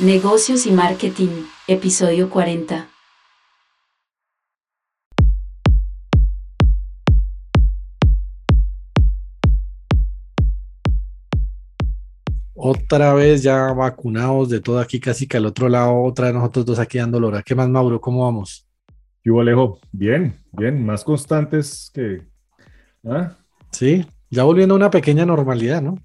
Negocios y Marketing, episodio 40. Otra vez ya vacunados de todo aquí, casi que al otro lado, otra de nosotros dos aquí dando lora. ¿Qué más, Mauro? ¿Cómo vamos? Yo, Alejo, bien, bien, más constantes que... ¿ah? Sí, ya volviendo a una pequeña normalidad, ¿no?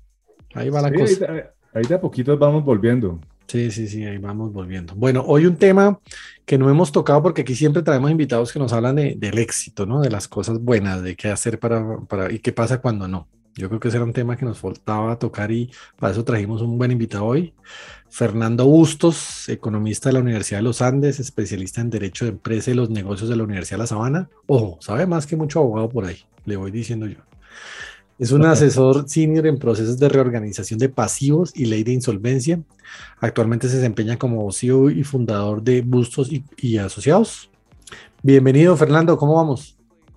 Ahí va la cosa. Ahí, ahí de a poquitos vamos volviendo. Sí, sí, sí, ahí vamos volviendo. Bueno, hoy un tema que no hemos tocado porque aquí siempre traemos invitados que nos hablan de, del éxito, ¿no? De las cosas buenas, de qué hacer para, para y qué pasa cuando no. Yo creo que ese era un tema que nos faltaba tocar y para eso trajimos un buen invitado hoy. Fernando Bustos, economista de la Universidad de los Andes, especialista en Derecho de Empresa y los Negocios de la Universidad de La Sabana. Ojo, sabe más que mucho abogado por ahí, le voy diciendo yo. Es un asesor senior en procesos de reorganización de pasivos y ley de insolvencia. Actualmente se desempeña como CEO y fundador de Bustos y, Asociados. Bienvenido, Fernando, ¿cómo vamos?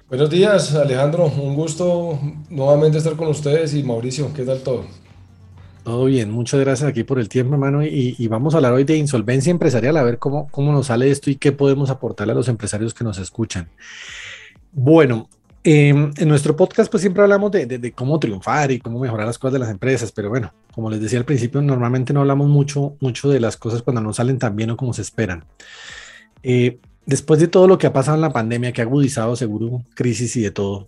Buenos días, Alejandro. Un gusto nuevamente estar con ustedes y Mauricio, ¿qué tal todo? Todo bien, muchas gracias aquí por el tiempo, hermano. Y, y, vamos a hablar hoy de insolvencia empresarial, a ver cómo, cómo nos sale esto y qué podemos aportarle a los empresarios que nos escuchan. Bueno, Em, en nuestro podcast pues siempre hablamos de, cómo triunfar y cómo mejorar las cosas de las empresas, pero bueno, como les decía al principio, normalmente no hablamos mucho, mucho de las cosas cuando no salen tan bien o como se esperan. Eh, después de todo lo que ha pasado en la pandemia, que ha agudizado seguro crisis y de todo,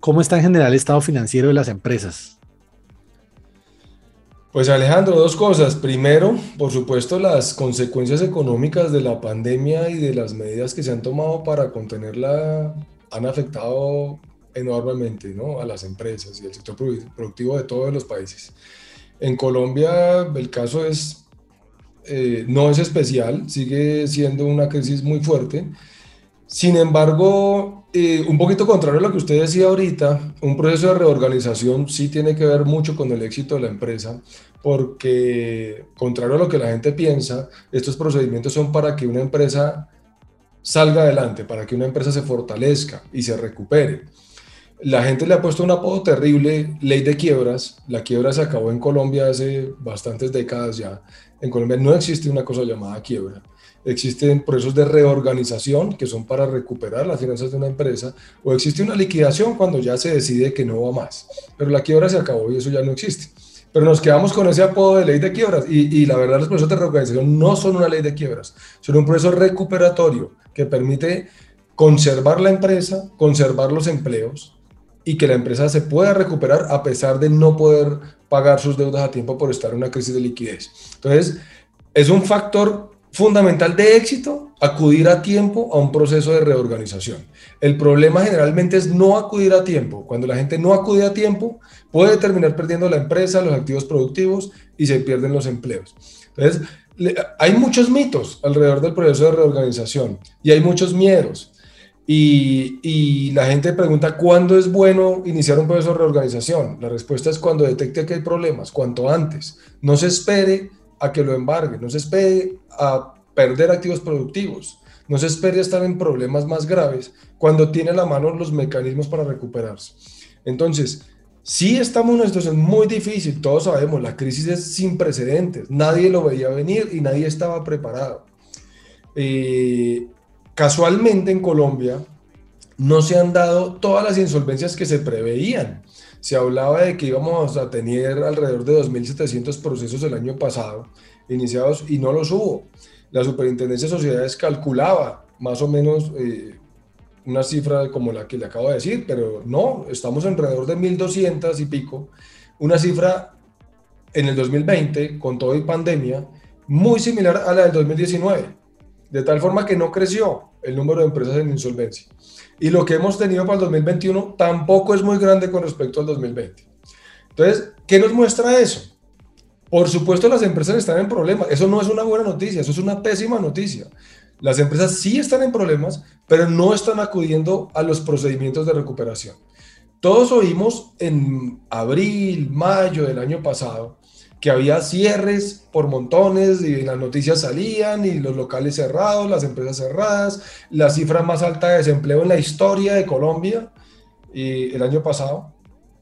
¿cómo está en general el estado financiero de las empresas? Pues Alejandro, dos cosas. Primero, por supuesto, las consecuencias económicas de la pandemia y de las medidas que se han tomado para contenerla han afectado enormemente ¿no? a las empresas y al sector productivo de todos los países. En Colombia el caso es, eh, no es especial, sigue siendo una crisis muy fuerte. Sin embargo, eh, un poquito contrario a lo que usted decía ahorita, un proceso de reorganización sí tiene que ver mucho con el éxito de la empresa, porque contrario a lo que la gente piensa, estos procedimientos son para que una empresa salga adelante, para que una empresa se fortalezca y se recupere. La gente le ha puesto un apodo terrible, ley de quiebras. La quiebra se acabó en Colombia hace bastantes décadas ya. En Colombia no existe una cosa llamada quiebra. Existen procesos de reorganización que son para recuperar las finanzas de una empresa o existe una liquidación cuando ya se decide que no va más. Pero la quiebra se acabó y eso ya no existe. Pero nos quedamos con ese apodo de ley de quiebras y, la verdad los procesos de reorganización no son una ley de quiebras, son un proceso recuperatorio que permite conservar la empresa, conservar los empleos y que la empresa se pueda recuperar a pesar de no poder pagar sus deudas a tiempo por estar en una crisis de liquidez. Entonces, es un factor fundamental de éxito acudir a tiempo a un proceso de reorganización. El problema generalmente es no acudir a tiempo. Cuando la gente no acude a tiempo, puede terminar perdiendo la empresa, los activos productivos y se pierden los empleos. Entonces, hay muchos mitos alrededor del proceso de reorganización y hay muchos miedos. Y, la gente pregunta, ¿cuándo es bueno iniciar un proceso de reorganización? La respuesta es cuando detecte que hay problemas, cuanto antes. No se espere a que lo embargue, no se espere a perder activos productivos, no se espere a estar en problemas más graves cuando tiene a la mano los mecanismos para recuperarse. Entonces, Sí estamos en una situación muy difícil, todos sabemos, la crisis es sin precedentes, nadie lo veía venir y nadie estaba preparado. Eh, casualmente en Colombia no se han dado todas las insolvencias que se preveían. Se hablaba de que íbamos a tener alrededor de 2.700 procesos el año pasado iniciados y no los hubo. La Superintendencia de Sociedades calculaba más o menos eh, una cifra como la que le acabo de decir, pero no, estamos alrededor de 1.200 y pico, una cifra en el 2020, con todo y pandemia, muy similar a la del 2019, de tal forma que no creció el número de empresas en insolvencia. Y lo que hemos tenido para el 2021 tampoco es muy grande con respecto al 2020. Entonces, ¿qué nos muestra eso? Por supuesto, las empresas están en problemas. Eso no es una buena noticia, eso es una pésima noticia. Las empresas sí están en problemas, pero no están acudiendo a los procedimientos de recuperación. Todos oímos en abril, mayo del año pasado que había cierres por montones y las noticias salían y los locales cerrados, las empresas cerradas, la cifra más alta de desempleo en la historia de Colombia y el año pasado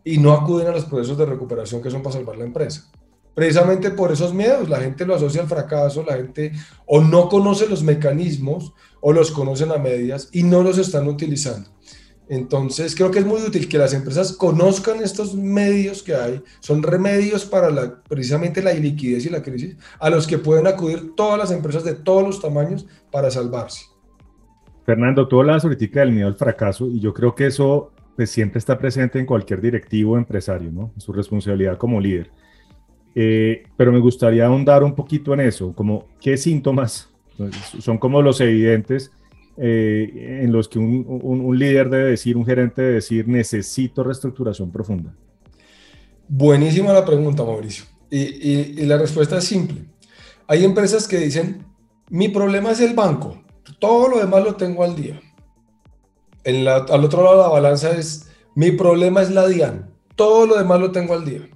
y no acuden a los procesos de recuperación que son para salvar la empresa. Precisamente por esos miedos. La gente lo asocia al fracaso, la gente o no conoce los mecanismos o los conocen a medias y no los están utilizando. Entonces, creo que es muy útil que las empresas conozcan estos medios que hay, son remedios para la, precisamente la iliquidez y la crisis, a los que pueden acudir todas las empresas de todos los tamaños para salvarse. Fernando, tú hablabas ahorita del miedo al fracaso y yo creo que eso pues, siempre está presente en cualquier directivo o empresario, ¿no? Su responsabilidad como líder. Eh, pero me gustaría ahondar un poquito en eso, como qué síntomas son como los evidentes eh, en los que un, líder debe decir, un gerente debe decir, necesito reestructuración profunda. Buenísima la pregunta, Mauricio. Y, la respuesta es simple. Hay empresas que dicen, mi problema es el banco, todo lo demás lo tengo al día. En al otro lado de la balanza es, mi problema es la DIAN, todo lo demás lo tengo al día.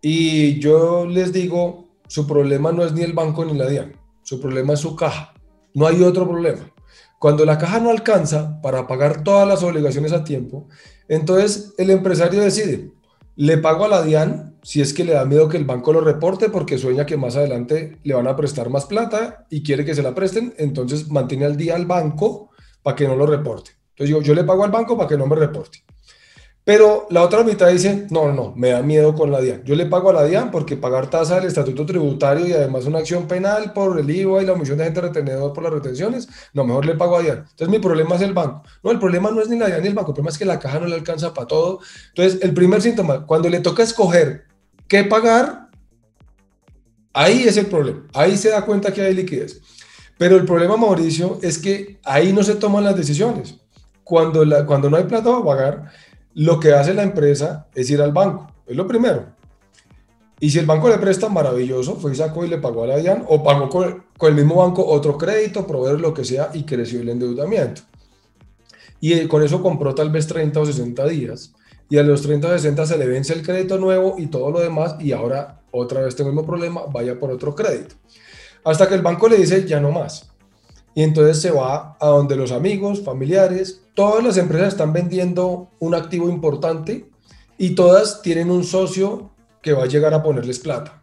Y yo les digo, su problema no es ni el banco ni la DIAN, su problema es su caja. No hay otro problema. Cuando la caja no alcanza para pagar todas las obligaciones a tiempo, entonces el empresario decide, le pago a la DIAN si es que le da miedo que el banco lo reporte porque sueña que más adelante le van a prestar más plata y quiere que se la presten, entonces mantiene al día al banco para que no lo reporte. Entonces yo, le pago al banco para que no me reporte. Pero la otra mitad dice, no, no, me da miedo con la DIAN. Yo le pago a la DIAN porque pagar tasa del estatuto tributario y además una acción penal por el IVA y la omisión de gente retenedor por las retenciones, no, mejor le pago a DIAN. Entonces mi problema es el banco. No, el problema no es ni la DIAN ni el banco, el problema es que la caja no le alcanza para todo. Entonces el primer síntoma, cuando le toca escoger qué pagar, ahí es el problema. Ahí se da cuenta que hay liquidez. Pero el problema, Mauricio, es que ahí no se toman las decisiones. Cuando, la, cuando no hay plata para pagar, lo que hace la empresa es ir al banco, es lo primero. Y si el banco le presta, maravilloso, fue y sacó y le pagó a la DIAN o pagó con, el mismo banco otro crédito, proveer lo que sea y creció el endeudamiento. Y con eso compró tal vez 30 o 60 días y a los 30 o 60 se le vence el crédito nuevo y todo lo demás y ahora otra vez tengo el mismo problema, vaya por otro crédito. Hasta que el banco le dice ya no más y entonces se va a donde los amigos, familiares, todas las empresas están vendiendo un activo importante y todas tienen un socio que va a llegar a ponerles plata.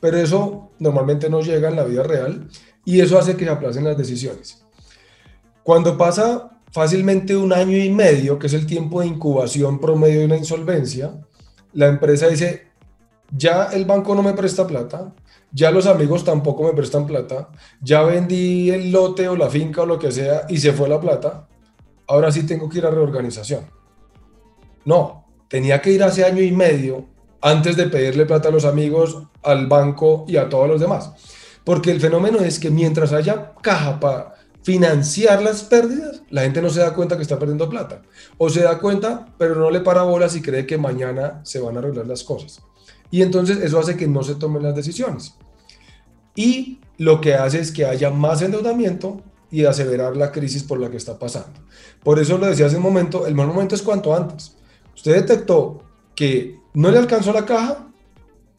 Pero eso normalmente no llega en la vida real y eso hace que se aplacen las decisiones. Cuando pasa fácilmente un año y medio, que es el tiempo de incubación promedio de una insolvencia, la empresa dice, ya el banco no me presta plata, ya los amigos tampoco me prestan plata, ya vendí el lote o la finca o lo que sea y se fue la plata, ahora sí tengo que ir a reorganización. No, tenía que ir hace año y medio antes de pedirle plata a los amigos, al banco y a todos los demás. Porque el fenómeno es que mientras haya caja para financiar las pérdidas, la gente no se da cuenta que está perdiendo plata. O se da cuenta, pero no le para bolas y cree que mañana se van a arreglar las cosas. Y entonces eso hace que no se tomen las decisiones. Y lo que hace es que haya más endeudamiento y acelerar la crisis por la que está pasando. Por eso lo decía hace un momento, el mal momento es cuanto antes. Usted detectó que no le alcanzó la caja,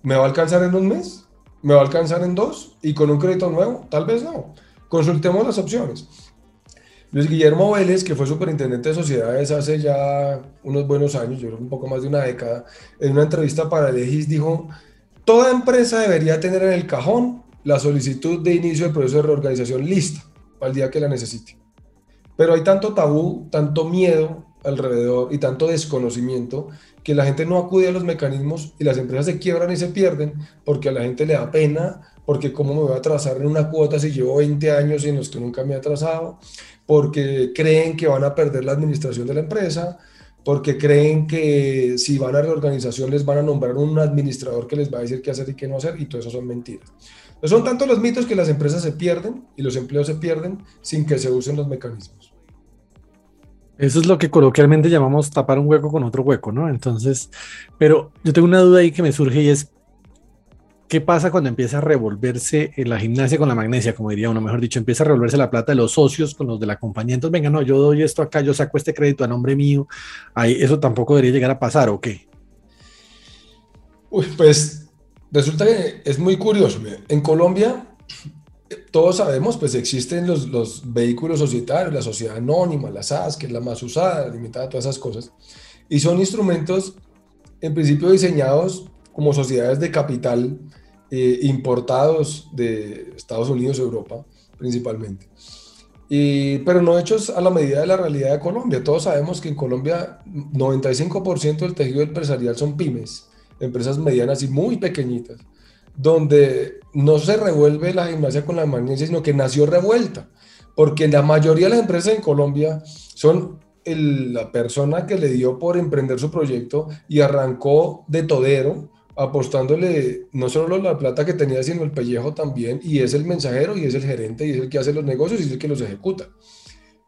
¿me va a alcanzar en un mes? ¿Me va a alcanzar en dos? ¿Y con un crédito nuevo? Tal vez no. Consultemos las opciones. Luis Guillermo Vélez, que fue superintendente de sociedades hace ya unos buenos años, yo creo un poco más de una década, en una entrevista para el EGIS dijo, toda empresa debería tener en el cajón la solicitud de inicio del proceso de reorganización lista el día que la necesite. Pero hay tanto tabú, tanto miedo alrededor y tanto desconocimiento que la gente no acude a los mecanismos y las empresas se quiebran y se pierden porque a la gente le da pena, porque cómo me voy a atrasar en una cuota si llevo 20 años y en los que nunca me he atrasado, porque creen que van a perder la administración de la empresa, porque creen que si van a reorganización les van a nombrar un administrador que les va a decir qué hacer y qué no hacer, y todo eso son mentiras. son tantos los mitos que las empresas se pierden y los empleos se pierden sin que se usen los mecanismos. Eso es lo que coloquialmente llamamos tapar un hueco con otro hueco, ¿no? Entonces, pero yo tengo una duda ahí que me surge y es, ¿Qué pasa cuando empieza a revolverse la gimnasia con la magnesia, como diría uno, mejor dicho, empieza a revolverse la plata de los socios con los de la compañía? Entonces, venga, no, yo doy esto acá, yo saco este crédito a nombre mío. Ahí, ¿Eso tampoco debería llegar a pasar o qué? Uy, pues resulta que es muy curioso. En Colombia, todos sabemos, pues existen los, los vehículos societarios, la sociedad anónima, la SAS, que es la más usada, limitada, todas esas cosas. Y son instrumentos, en principio, diseñados como sociedades de capital eh, importados de Estados Unidos, Europa, principalmente. Y, pero no hechos a la medida de la realidad de Colombia. Todos sabemos que en Colombia 95% del tejido empresarial son pymes, empresas medianas y muy pequeñitas, donde no se revuelve la gimnasia con la magnesia, sino que nació revuelta, porque la mayoría de las empresas en Colombia son la persona que le dio por emprender su proyecto y arrancó de todero, apostándole no solo la plata que tenía, sino el pellejo también, y es el mensajero, y es el gerente, y es el que hace los negocios, y es el que los ejecuta.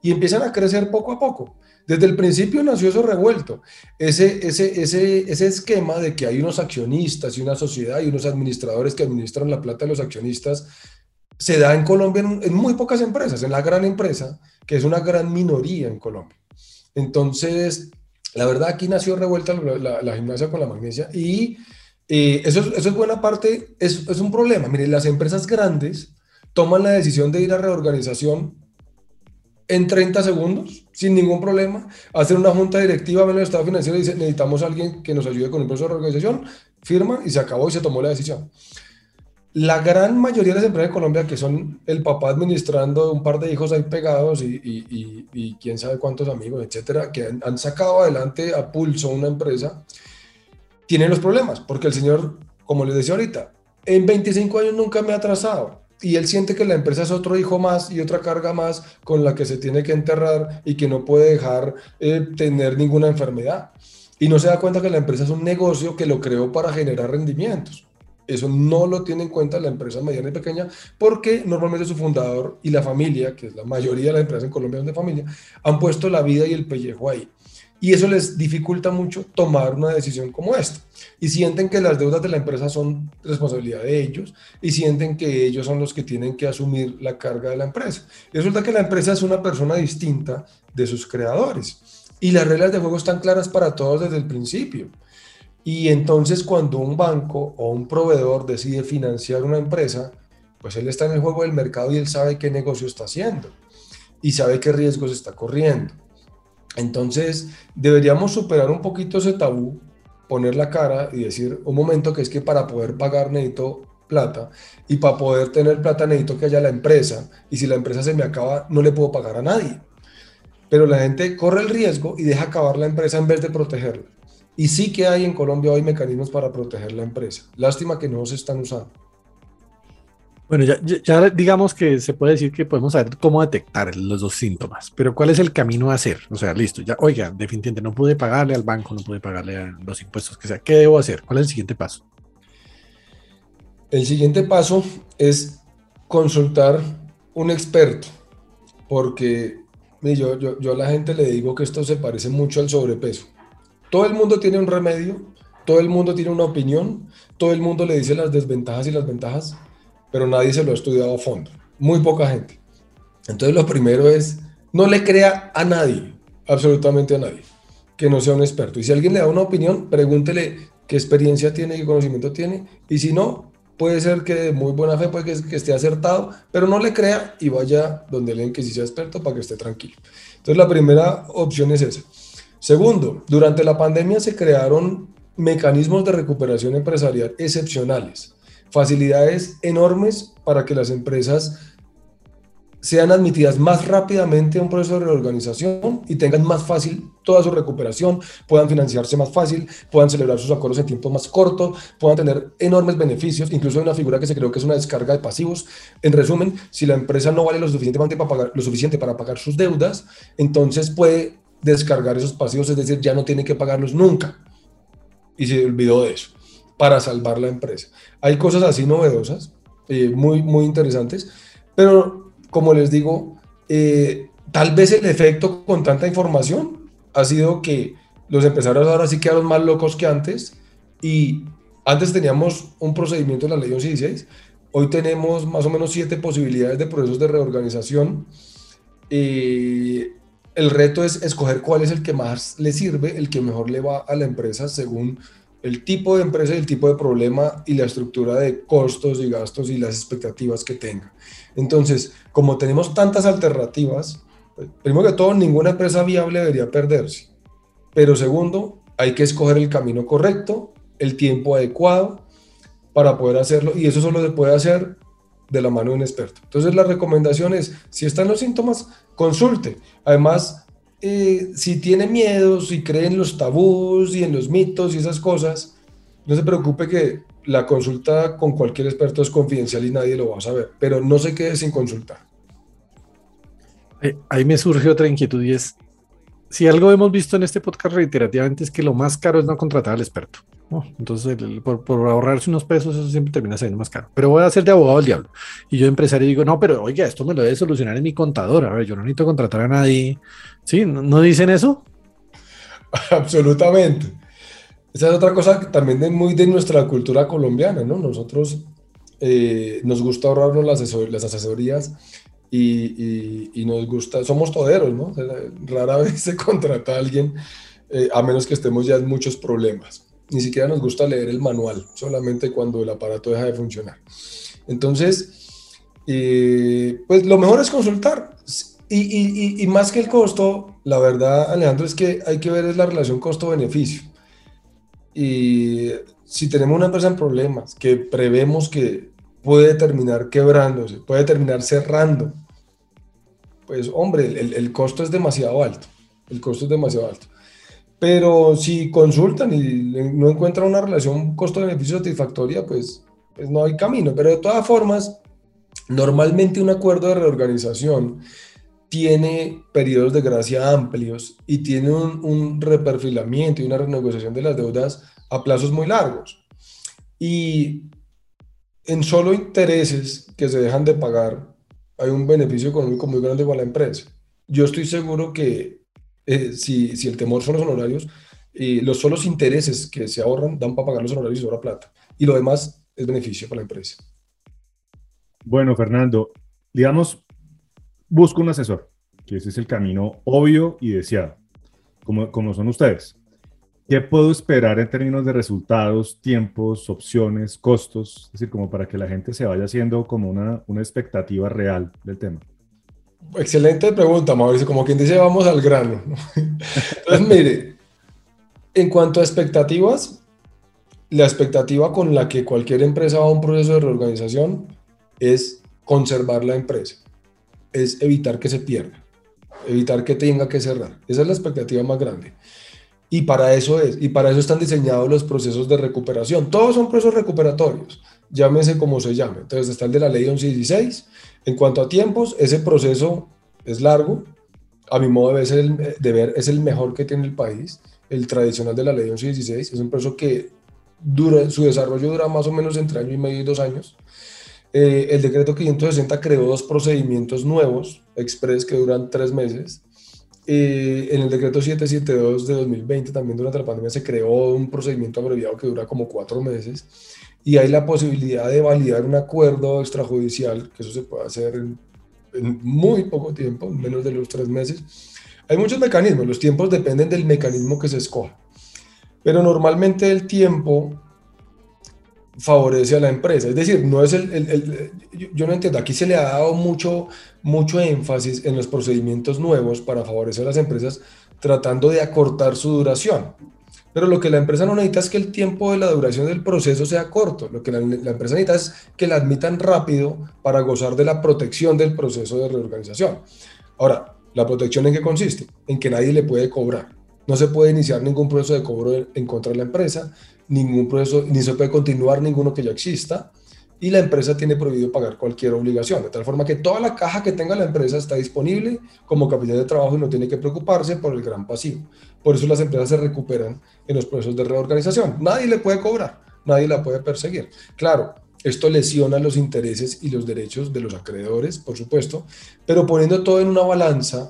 Y empiezan a crecer poco a poco. Desde el principio nació eso revuelto, ese, ese, ese, ese esquema de que hay unos accionistas y una sociedad y unos administradores que administran la plata de los accionistas, se da en Colombia en, en muy pocas empresas, en la gran empresa, que es una gran minoría en Colombia. Entonces, la verdad aquí nació revuelta la, gimnasia con la magnesia y eh, eso, es buena parte, es, es un problema. Mire, las empresas grandes toman la decisión de ir a reorganización en 30 segundos, sin ningún problema, hacer una junta directiva, ven el estado financiero y dice, necesitamos alguien que nos ayude con el proceso de reorganización, firma y se acabó y se tomó la decisión. La gran mayoría de las empresas de Colombia, que son el papá administrando un par de hijos ahí pegados y, quién sabe cuántos amigos, etcétera, que han, sacado adelante a pulso una empresa, tienen los problemas, porque el señor, como les decía ahorita, en 25 años nunca me ha atrasado y él siente que la empresa es otro hijo más y otra carga más con la que se tiene que enterrar y que no puede dejar eh, tener ninguna enfermedad. Y no se da cuenta que la empresa es un negocio que lo creó para generar rendimientos. Eso no lo tiene en cuenta la empresa mediana y pequeña porque normalmente su fundador y la familia, que es la mayoría de las empresas en Colombia son de familia, han puesto la vida y el pellejo ahí. Y eso les dificulta mucho tomar una decisión como esta. Y sienten que las deudas de la empresa son responsabilidad de ellos y sienten que ellos son los que tienen que asumir la carga de la empresa. Y resulta que la empresa es una persona distinta de sus creadores. Y las reglas de juego están claras para todos desde el principio. Y entonces cuando un banco o un proveedor decide financiar una empresa, pues él está en el juego del mercado y él sabe qué negocio está haciendo y sabe qué riesgos está corriendo. Entonces deberíamos superar un poquito ese tabú, poner la cara y decir, un momento que es que para poder pagar necesito plata y para poder tener plata necesito que haya la empresa y si la empresa se me acaba no le puedo pagar a nadie. Pero la gente corre el riesgo y deja acabar la empresa en vez de protegerla. Y sí que hay en Colombia hoy mecanismos para proteger la empresa. Lástima que no se están usando. Bueno, ya, digamos que se puede decir que podemos saber cómo detectar los dos síntomas, pero ¿cuál es el camino a hacer? O sea, listo, ya, oiga, definitivamente no pude pagarle al banco, no pude pagarle a los impuestos que sea. ¿Qué debo hacer? ¿Cuál es el siguiente paso? El siguiente paso es consultar un experto, porque yo, yo, yo a la gente le digo que esto se parece mucho al sobrepeso. Todo el mundo tiene un remedio, todo el mundo tiene una opinión, todo el mundo le dice las desventajas y las ventajas, pero nadie se lo ha estudiado a fondo. Muy poca gente. Entonces lo primero es, no le crea a nadie, absolutamente a nadie, que no sea un experto. Y si alguien le da una opinión, pregúntele qué experiencia tiene, qué conocimiento tiene, y si no, puede ser que de muy buena fe, puede que, esté acertado, pero no le crea y vaya donde leen que sí sea experto para que esté tranquilo. Entonces la primera opción es esa. Segundo, durante la pandemia se crearon mecanismos de recuperación empresarial excepcionales, facilidades enormes para que las empresas sean admitidas más rápidamente a un proceso de reorganización y tengan más fácil toda su recuperación, puedan financiarse más fácil, puedan celebrar sus acuerdos en tiempos más cortos, puedan tener enormes beneficios, incluso hay una figura que se creó que es una descarga de pasivos. En resumen, si la empresa no vale lo suficiente para pagar, lo suficiente para pagar sus deudas, entonces puede descargar esos pasivos, es decir, ya no tiene que pagarlos nunca. Y se olvidó de eso, para salvar la empresa. Hay cosas así novedosas, eh, muy, muy interesantes, pero como les digo, eh, tal vez el efecto con tanta información ha sido que los empresarios ahora sí quedaron más locos que antes y antes teníamos un procedimiento de la ley 1116, hoy tenemos más o menos siete posibilidades de procesos de reorganización. Eh, el reto es escoger cuál es el que más le sirve, el que mejor le va a la empresa según el tipo de empresa el tipo de problema y la estructura de costos y gastos y las expectativas que tenga. Entonces, como tenemos tantas alternativas, pues, primero que todo, ninguna empresa viable debería perderse. Pero segundo, hay que escoger el camino correcto el tiempo adecuado para poder hacerlo y eso solo se puede hacer de la mano de un experto. Entonces la recomendación es, si están los síntomas, consulte. Además, eh, si tiene miedo, si cree en los tabús y en los mitos y esas cosas, no se preocupe que la consulta con cualquier experto es confidencial y nadie lo va a saber, pero no se quede sin consultar. Ahí me surge otra inquietud y es, si algo hemos visto en este podcast reiterativamente es que lo más caro es no contratar al experto. Entonces, por, ahorrarse unos pesos, eso siempre termina siendo más caro. Pero voy a ser de abogado del diablo. Y yo, empresario, digo, no, pero oiga, esto me lo debe solucionar en mi contador. A ver, yo no necesito contratar a nadie. ¿Sí? ¿No, dicen eso? Absolutamente. Esa es otra cosa también de, muy de nuestra cultura colombiana, ¿no? Nosotros eh, nos gusta ahorrarnos las, las asesorías y, nos gusta, somos toderos, ¿no? Rara vez se contrata a alguien, eh, a menos que estemos ya en muchos problemas. Ni siquiera nos gusta leer el manual, solamente cuando el aparato deja de funcionar. Entonces, eh, pues lo mejor es consultar. Y, más que el costo, la verdad, Alejandro, es que hay que ver es la relación costo-beneficio. Y si tenemos una empresa en problemas que prevemos que puede terminar quebrándose, puede terminar cerrando, pues hombre, el, costo es demasiado alto, el costo es demasiado alto. Pero si consultan y no encuentran una relación costo-beneficio satisfactoria, pues, pues no hay camino. Pero de todas formas, normalmente un acuerdo de reorganización tiene periodos de gracia amplios y tiene un, un reperfilamiento y una renegociación de las deudas a plazos muy largos. Y en solo intereses que se dejan de pagar, hay un beneficio económico muy grande para la empresa. Yo estoy seguro que eh, si, el temor son los honorarios, y los solos intereses que se ahorran dan para pagar los honorarios y sobra plata. Y lo demás es beneficio para la empresa. Bueno, Fernando, digamos, busco un asesor, que ese es el camino obvio y deseado, como, como son ustedes. ¿Qué puedo esperar en términos de resultados, tiempos, opciones, costos? Es decir, como para que la gente se vaya haciendo como una, una expectativa real del tema. Excelente pregunta, Mauricio. Como quien dice, vamos al grano. Entonces, mire, en cuanto a expectativas, la expectativa con la que cualquier empresa va a un proceso de reorganización es conservar la empresa, es evitar que se pierda, evitar que tenga que cerrar. Esa es la expectativa más grande. Y para eso es, y para eso están diseñados los procesos de recuperación. Todos son procesos recuperatorios, llámese como se llame. Entonces está el de la ley 1116. En cuanto a tiempos, ese proceso es largo. A mi modo de ver, es el mejor que tiene el país. El tradicional de la ley 1116 es un proceso que dura, su desarrollo dura más o menos entre año y medio y dos años. Eh, el decreto 560 creó dos procedimientos nuevos, express, que duran tres meses eh, en el decreto 772 de 2020, también durante la pandemia, se creó un procedimiento abreviado que dura como cuatro meses y hay la posibilidad de validar un acuerdo extrajudicial, que eso se puede hacer en, muy poco tiempo, menos de los tres meses. Hay muchos mecanismos, los tiempos dependen del mecanismo que se escoja, pero normalmente el tiempo favorece a la empresa. Es decir, no es el, yo no entiendo, aquí se le ha dado mucho, mucho énfasis en los procedimientos nuevos para favorecer a las empresas tratando de acortar su duración. Pero lo que la empresa no necesita es que el tiempo de la duración del proceso sea corto. Lo que la, la empresa necesita es que la admitan rápido para gozar de la protección del proceso de reorganización. Ahora, ¿la protección en qué consiste? En que nadie le puede cobrar. No se puede iniciar ningún proceso de cobro en contra de la empresa, ningún proceso, ni se puede continuar ninguno que ya exista, y la empresa tiene prohibido pagar cualquier obligación, de tal forma que toda la caja que tenga la empresa está disponible como capital de trabajo y no tiene que preocuparse por el gran pasivo. Por eso las empresas se recuperan en los procesos de reorganización. Nadie le puede cobrar, nadie la puede perseguir. Claro, esto lesiona los intereses y los derechos de los acreedores, por supuesto, pero poniendo todo en una balanza,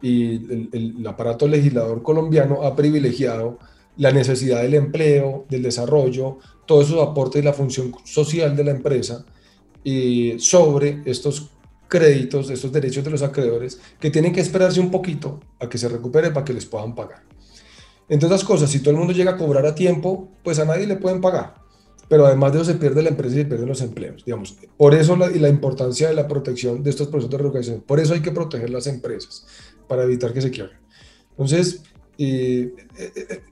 y el, aparato legislador colombiano ha privilegiado la necesidad del empleo, del desarrollo, todos esos aportes y la función social de la empresa sobre estos créditos, estos derechos de los acreedores que tienen que esperarse un poquito a que se recupere para que les puedan pagar. Entre otras cosas, si todo el mundo llega a cobrar a tiempo, pues a nadie le pueden pagar. Pero además de eso se pierde la empresa y se pierden los empleos. Digamos. Por eso la, y la importancia de la protección de estos procesos de reorganización. Por eso hay que proteger las empresas para evitar que se quiebren. Entonces, eh, eh,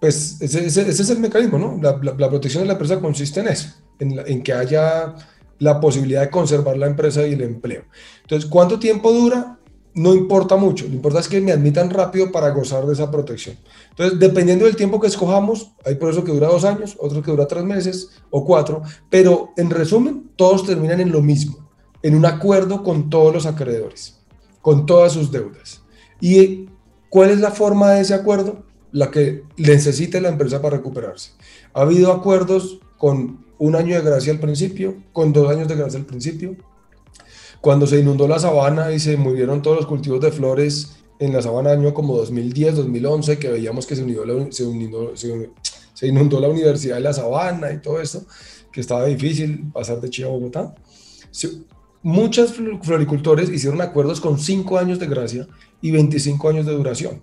pues ese, es el mecanismo, ¿no? La, protección de la empresa consiste en eso, en, en que haya la posibilidad de conservar la empresa y el empleo. Entonces, ¿cuánto tiempo dura? No importa mucho, lo importante es que me admitan rápido para gozar de esa protección. Entonces, dependiendo del tiempo que escojamos, hay por eso que dura dos años, otro que dura tres meses o cuatro, pero en resumen, todos terminan en lo mismo, en un acuerdo con todos los acreedores, con todas sus deudas. ¿Y cuál es la forma de ese acuerdo? La que necesite la empresa para recuperarse. Ha habido acuerdos con un año de gracia al principio, con dos años de gracia al principio, cuando se inundó la sabana y se murieron todos los cultivos de flores en la sabana año como 2010, 2011, que veíamos que se, unió la, se, inundó, se, inundó la Universidad de la Sabana y todo esto, que estaba difícil pasar de Chile a Bogotá. Muchos floricultores hicieron acuerdos con 5 años de gracia y 25 años de duración.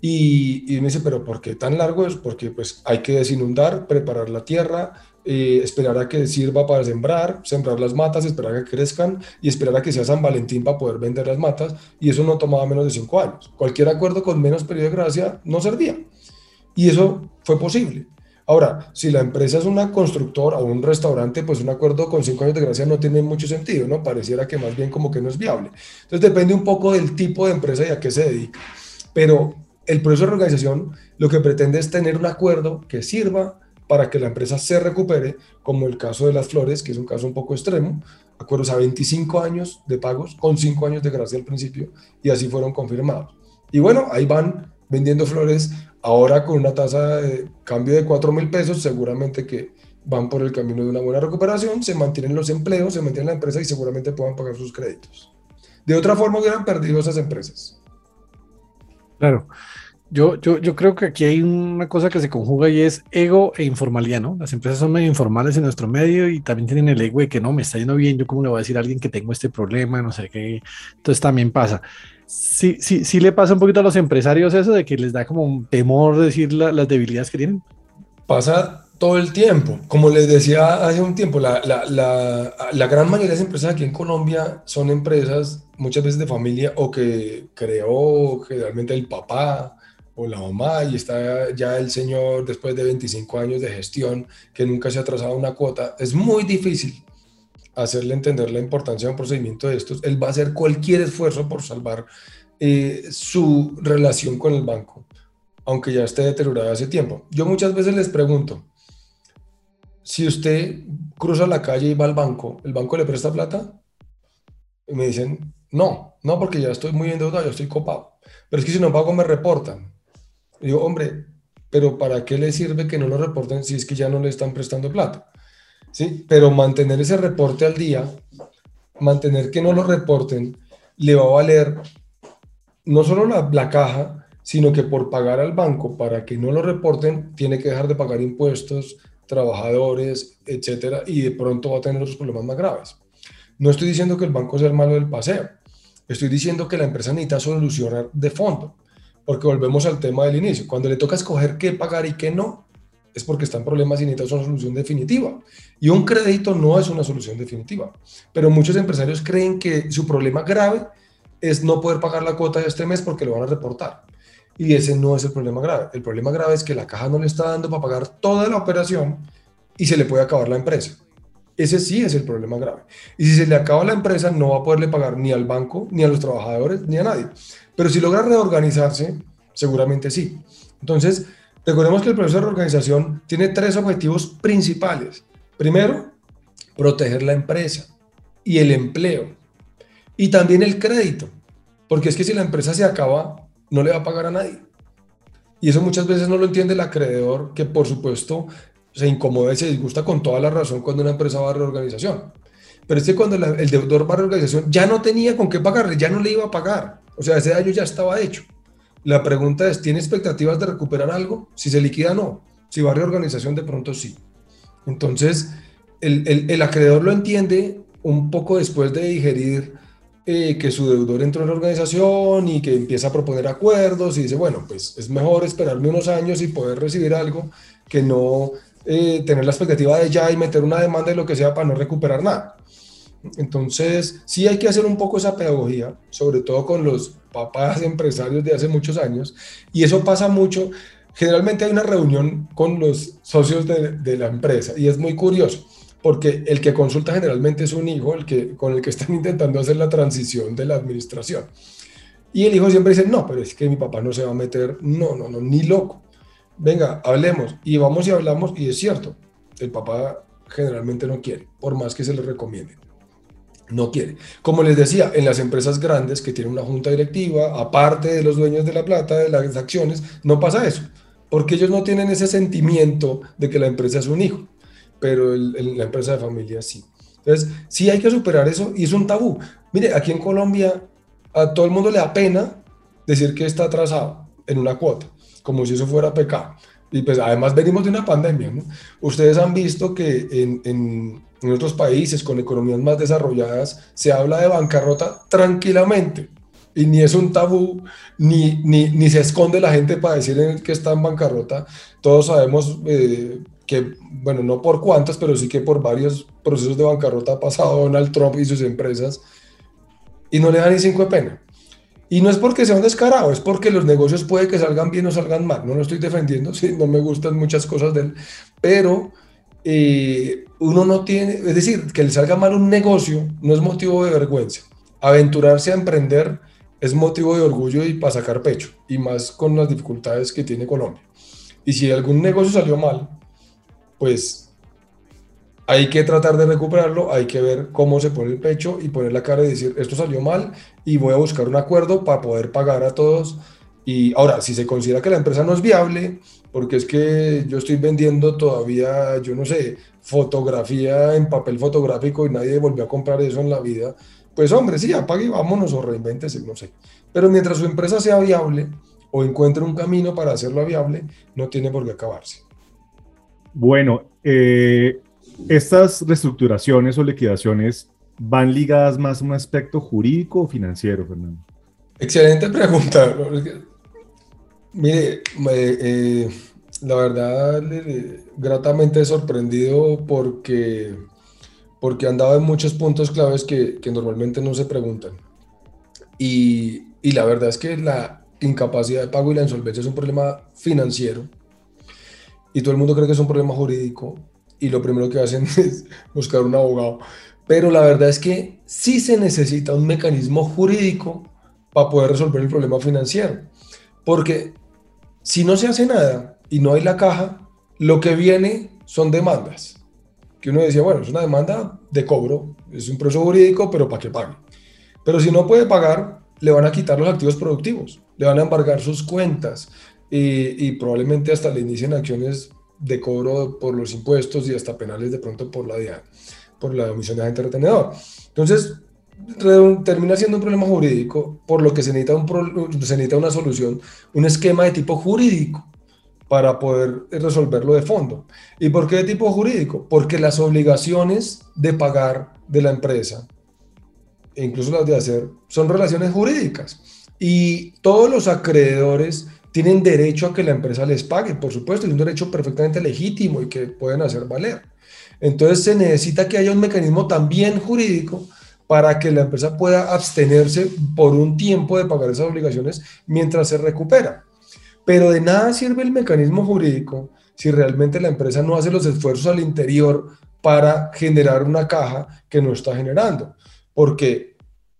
Y, y me dice, pero ¿por qué tan largo? Es porque pues hay que desinundar, preparar la tierra, eh, esperar a que sirva para sembrar, sembrar las matas, esperar a que crezcan y esperar a que sea San Valentín para poder vender las matas. Y eso no tomaba menos de cinco años. Cualquier acuerdo con menos periodo de gracia no servía. Y eso fue posible. Ahora, si la empresa es una constructora o un restaurante, pues un acuerdo con cinco años de gracia no tiene mucho sentido, ¿no? Pareciera que más bien como que no es viable. Entonces depende un poco del tipo de empresa y a qué se dedica. Pero el proceso de organización lo que pretende es tener un acuerdo que sirva para que la empresa se recupere, como el caso de las flores, que es un caso un poco extremo, acuerdos a 25 años de pagos, con 5 años de gracia al principio, y así fueron confirmados. Y bueno, ahí van vendiendo flores, ahora con una tasa de cambio de 4 mil pesos, seguramente que van por el camino de una buena recuperación, se mantienen los empleos, se mantiene la empresa y seguramente puedan pagar sus créditos. De otra forma hubieran perdido esas empresas. Claro. Yo, yo, yo creo que aquí hay una cosa que se conjuga y es ego e informalidad, ¿no? Las empresas son medio informales en nuestro medio y también tienen el ego de que no, me está yendo bien, yo cómo le voy a decir a alguien que tengo este problema, no sé qué. Entonces también pasa. Sí, sí, sí le pasa un poquito a los empresarios eso de que les da como un temor decir la, las debilidades que tienen. Pasa todo el tiempo. Como les decía hace un tiempo, la, la, la, la, gran mayoría de las empresas aquí en Colombia son empresas muchas veces de familia o que creó generalmente el papá o la mamá y está ya el señor después de 25 años de gestión que nunca se ha trazado una cuota, es muy difícil hacerle entender la importancia de un procedimiento de estos. Él va a hacer cualquier esfuerzo por salvar eh, su relación con el banco, aunque ya esté deteriorada hace tiempo. Yo muchas veces les pregunto, si usted cruza la calle y va al banco, ¿el banco le presta plata? Y me dicen, no, no, porque ya estoy muy endeudado, ya estoy copado. Pero es que si no pago me reportan. Digo, hombre, pero ¿para qué le sirve que no lo reporten si es que ya no le están prestando plata? ¿Sí? Pero mantener ese reporte al día, mantener que no lo reporten, le va a valer no solo la, la caja, sino que por pagar al banco para que no lo reporten, tiene que dejar de pagar impuestos, trabajadores, etcétera, y de pronto va a tener otros problemas más graves. No estoy diciendo que el banco sea el malo del paseo, estoy diciendo que la empresa necesita solucionar de fondo porque volvemos al tema del inicio. Cuando le toca escoger qué pagar y qué no, es porque está en problemas y necesita una solución definitiva. Y un crédito no es una solución definitiva. Pero muchos empresarios creen que su problema grave es no poder pagar la cuota de este mes porque lo van a reportar. Y ese no es el problema grave. El problema grave es que la caja no le está dando para pagar toda la operación y se le puede acabar la empresa. Ese sí es el problema grave. Y si se le acaba la empresa, no va a poderle pagar ni al banco, ni a los trabajadores, ni a nadie. Pero si logra reorganizarse, seguramente sí. Entonces, recordemos que el proceso de reorganización tiene tres objetivos principales. Primero, proteger la empresa y el empleo. Y también el crédito. Porque es que si la empresa se acaba, no le va a pagar a nadie. Y eso muchas veces no lo entiende el acreedor, que por supuesto se incomoda y se disgusta con toda la razón cuando una empresa va a reorganización. Pero es que cuando el deudor va a reorganización ya no tenía con qué pagarle, ya no le iba a pagar. O sea, ese daño ya estaba hecho. La pregunta es, ¿tiene expectativas de recuperar algo? Si se liquida, no. Si va a reorganización, de pronto sí. Entonces, el, el, el acreedor lo entiende un poco después de digerir eh, que su deudor entró en la organización y que empieza a proponer acuerdos y dice, bueno, pues es mejor esperarme unos años y poder recibir algo que no eh, tener la expectativa de ya y meter una demanda de lo que sea para no recuperar nada. Entonces, sí hay que hacer un poco esa pedagogía, sobre todo con los papás empresarios de hace muchos años, y eso pasa mucho. generalmente hay una reunión con los socios de, la empresa y es muy curioso porque el que consulta generalmente es un hijo el que, con el que están intentando hacer la transición de la administración. Y el hijo siempre dice, no, pero es que mi papá no se va a meter, no, no, no, ni loco. Venga, hablemos. Y vamos y hablamos y es cierto, el papá generalmente no quiere, por más que se le recomiende. No quiere. Como les decía, en las empresas grandes que tienen una junta directiva, aparte de los dueños de la plata, de las acciones, no pasa eso, porque ellos no tienen ese sentimiento de que la empresa es un hijo, pero el, la empresa de familia sí. Entonces, sí hay que superar eso y es un tabú. Mire, aquí en Colombia a todo el mundo le da pena decir que está atrasado en una cuota, como si eso fuera pecado. Y pues además venimos de una pandemia, ¿no? Ustedes han visto que en, en, en, otros países con economías más desarrolladas se habla de bancarrota tranquilamente. Y ni es un tabú, ni, ni, ni se esconde la gente para decir que está en bancarrota. Todos sabemos eh, que, bueno, no por cuántas, pero sí que por varios procesos de bancarrota ha pasado Donald Trump y sus empresas. Y no le da ni cinco de pena. Y no es porque sea un descarado, es porque los negocios puede que salgan bien o salgan mal. No lo estoy defendiendo, sí, no me gustan muchas cosas de él, pero eh, uno no tiene, es decir, que le salga mal un negocio no es motivo de vergüenza. Aventurarse a emprender es motivo de orgullo y para sacar pecho, y más con las dificultades que tiene Colombia. Y si algún negocio salió mal, pues hay que tratar de recuperarlo, hay que ver cómo se pone el pecho y poner la cara y decir, esto salió mal y voy a buscar un acuerdo para poder pagar a todos. Y ahora, si se considera que la empresa no es viable, porque es que yo estoy vendiendo todavía, yo no sé, fotografía en papel fotográfico y nadie volvió a comprar eso en la vida, pues hombre, sí, apague y vámonos o reinvéntese, no sé. Pero mientras su empresa sea viable o encuentre un camino para hacerlo viable, no tiene por qué acabarse. Bueno, eh, ¿Estas reestructuraciones o liquidaciones van ligadas más a un aspecto jurídico o financiero, Fernando? Excelente pregunta. Mire, eh, la verdad, gratamente sorprendido porque, porque han dado en muchos puntos claves que, que normalmente no se preguntan. Y, y la verdad es que la incapacidad de pago y la insolvencia es un problema financiero y todo el mundo cree que es un problema jurídico y lo primero que hacen es buscar un abogado. Pero la verdad es que sí se necesita un mecanismo jurídico para poder resolver el problema financiero. Porque si no se hace nada y no hay la caja, lo que viene son demandas. Que uno decía, bueno, es una demanda de cobro, es un proceso jurídico, pero para que pague. Pero si no puede pagar, le van a quitar los activos productivos, le van a embargar sus cuentas y, y probablemente hasta le inicien acciones de cobro por los impuestos y hasta penales de pronto por la, por la omisión de agente retenedor. Entonces, termina siendo un problema jurídico, por lo que se necesita, un, se necesita una solución, un esquema de tipo jurídico para poder resolverlo de fondo. ¿Y por qué de tipo jurídico? Porque las obligaciones de pagar de la empresa, e incluso las de hacer, son relaciones jurídicas. Y todos los acreedores tienen derecho a que la empresa les pague, por supuesto, es un derecho perfectamente legítimo y que pueden hacer valer. Entonces se necesita que haya un mecanismo también jurídico para que la empresa pueda abstenerse por un tiempo de pagar esas obligaciones mientras se recupera. Pero de nada sirve el mecanismo jurídico si realmente la empresa no hace los esfuerzos al interior para generar una caja que no está generando. Porque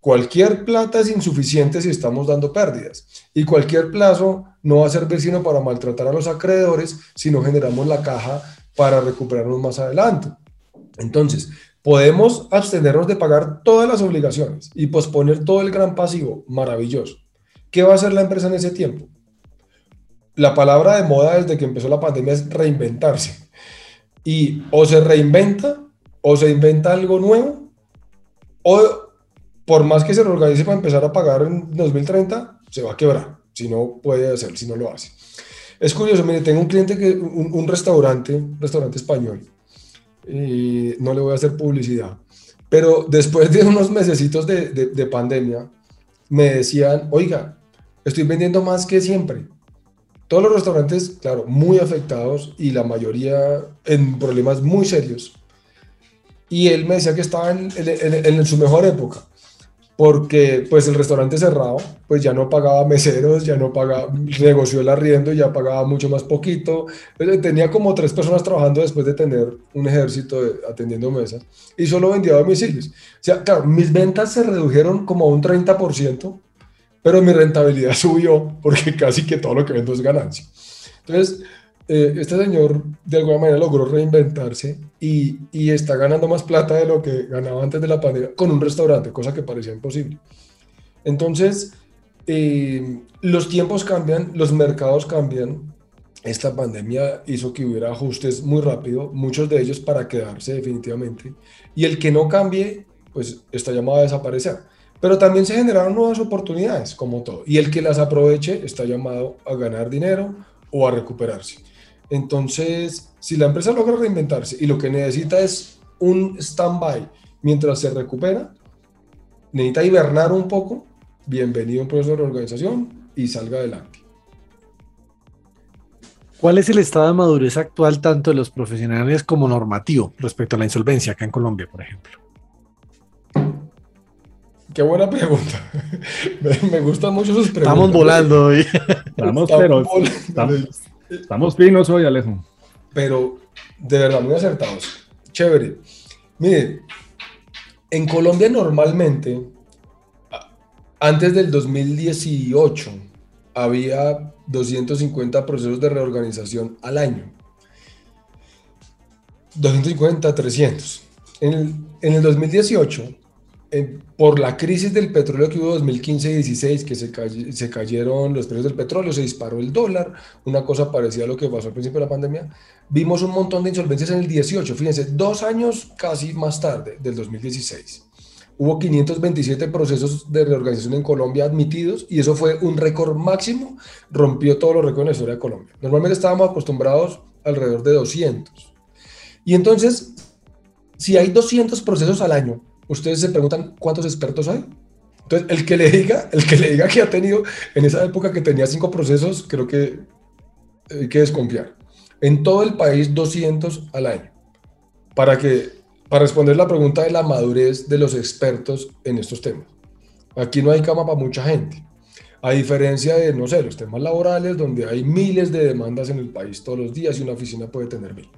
Cualquier plata es insuficiente si estamos dando pérdidas y cualquier plazo no va a servir sino para maltratar a los acreedores si no generamos la caja para recuperarnos más adelante. Entonces, podemos abstenernos de pagar todas las obligaciones y posponer todo el gran pasivo, maravilloso. ¿Qué va a hacer la empresa en ese tiempo? La palabra de moda desde que empezó la pandemia es reinventarse. Y o se reinventa o se inventa algo nuevo o por más que se reorganice para empezar a pagar en 2030, se va a quebrar, si no puede hacer, si no lo hace. Es curioso, mire, tengo un cliente que, un, restaurante, un restaurante español, y no le voy a hacer publicidad, pero después de unos mesecitos de, de, de pandemia, me decían, oiga, estoy vendiendo más que siempre. Todos los restaurantes, claro, muy afectados y la mayoría en problemas muy serios. Y él me decía que estaba en, en, en, en su mejor época porque pues el restaurante cerrado, pues ya no pagaba meseros, ya no pagaba, negoció el arriendo ya pagaba mucho más poquito. Tenía como tres personas trabajando después de tener un ejército atendiendo mesas y solo vendía domicilios. O sea, claro, mis ventas se redujeron como un 30%, pero mi rentabilidad subió porque casi que todo lo que vendo es ganancia. Entonces, eh, este señor de alguna manera logró reinventarse y, está ganando más plata de lo que ganaba antes de la pandemia con un restaurante, cosa que parecía imposible. Entonces, eh, los tiempos cambian, los mercados cambian. Esta pandemia hizo que hubiera ajustes muy rápido, muchos de ellos para quedarse definitivamente. Y el que no cambie, pues está llamado a desaparecer. Pero también se generaron nuevas oportunidades, como todo. Y el que las aproveche está llamado a ganar dinero o a recuperarse. Entonces, si la empresa logra reinventarse y lo que necesita es un stand-by mientras se recupera, necesita hibernar un poco, bienvenido a un proceso de reorganización y salga adelante. ¿Cuál es el estado de madurez actual tanto de los profesionales como normativo respecto a la insolvencia acá en Colombia, por ejemplo? Qué buena pregunta. me, gustan mucho sus preguntas. Estamos volando hoy. Estamos, pero estamos, Estamos finos hoy, Alejo. Pero de verdad, muy acertados. Chévere. Mire, en Colombia normalmente, antes del 2018, había 250 procesos de reorganización al año. 250, 300. En el, en el 2018 por la crisis del petróleo que hubo 2015 y 16, que se, se, cayeron los precios del petróleo, se disparó el dólar, una cosa parecida a lo que pasó al principio de la pandemia, vimos un montón de insolvencias en el 18, fíjense, dos años casi más tarde, del 2016. Hubo 527 procesos de reorganización en Colombia admitidos y eso fue un récord máximo, rompió todos los récords en la historia de Colombia. Normalmente estábamos acostumbrados alrededor de 200. Y entonces, si hay 200 procesos al año, ustedes se preguntan cuántos expertos hay. Entonces, el que le diga, el que le diga que ha tenido en esa época que tenía cinco procesos, creo que hay que desconfiar. En todo el país 200 al año. Para que para responder la pregunta de la madurez de los expertos en estos temas. Aquí no hay cama para mucha gente. A diferencia de, no sé, los temas laborales, donde hay miles de demandas en el país todos los días y una oficina puede tener mil.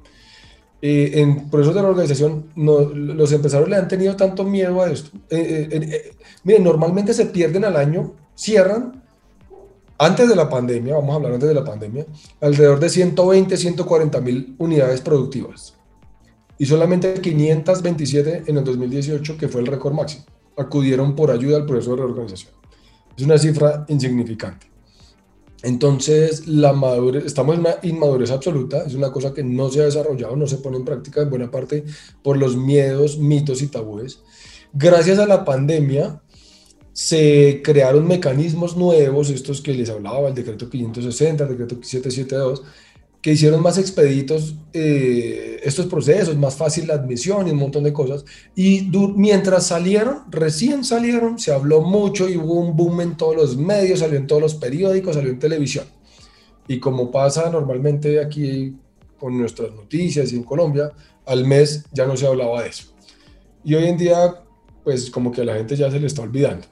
Eh, en procesos de organización, los empresarios le han tenido tanto miedo a esto. Eh, eh, miren, normalmente se pierden al año, cierran, antes de la pandemia, vamos a hablar antes de la pandemia, alrededor de 120, 140 mil unidades productivas. Y solamente 527 en el 2018, que fue el récord máximo, acudieron por ayuda al proceso de reorganización. Es una cifra insignificante. Entonces, la madurez, estamos en una inmadurez absoluta, es una cosa que no se ha desarrollado, no se pone en práctica en buena parte por los miedos, mitos y tabúes. Gracias a la pandemia, se crearon mecanismos nuevos, estos que les hablaba, el decreto 560, el decreto 772, que hicieron más expeditos eh, estos procesos, más fácil la admisión y un montón de cosas. Y mientras salieron, recién salieron, se habló mucho y hubo un boom en todos los medios, salió en todos los periódicos, salió en televisión. Y como pasa normalmente aquí con nuestras noticias y en Colombia, al mes ya no se hablaba de eso. Y hoy en día, pues como que a la gente ya se le está olvidando.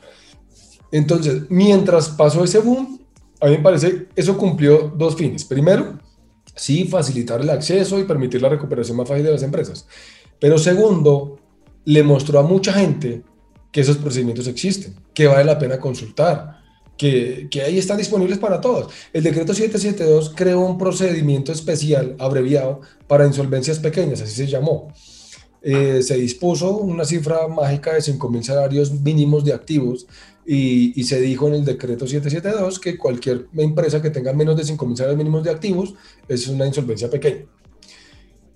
Entonces, mientras pasó ese boom, a mí me parece eso cumplió dos fines. Primero, Sí, facilitar el acceso y permitir la recuperación más fácil de las empresas. Pero segundo, le mostró a mucha gente que esos procedimientos existen, que vale la pena consultar, que, que, ahí están disponibles para todos. El decreto 772 creó un procedimiento especial, abreviado, para insolvencias pequeñas, así se llamó. Eh, se dispuso una cifra mágica de 5.000 salarios mínimos de activos y, se dijo en el decreto 772 que cualquier empresa que tenga menos de 5 mil salarios mínimos de activos es una insolvencia pequeña.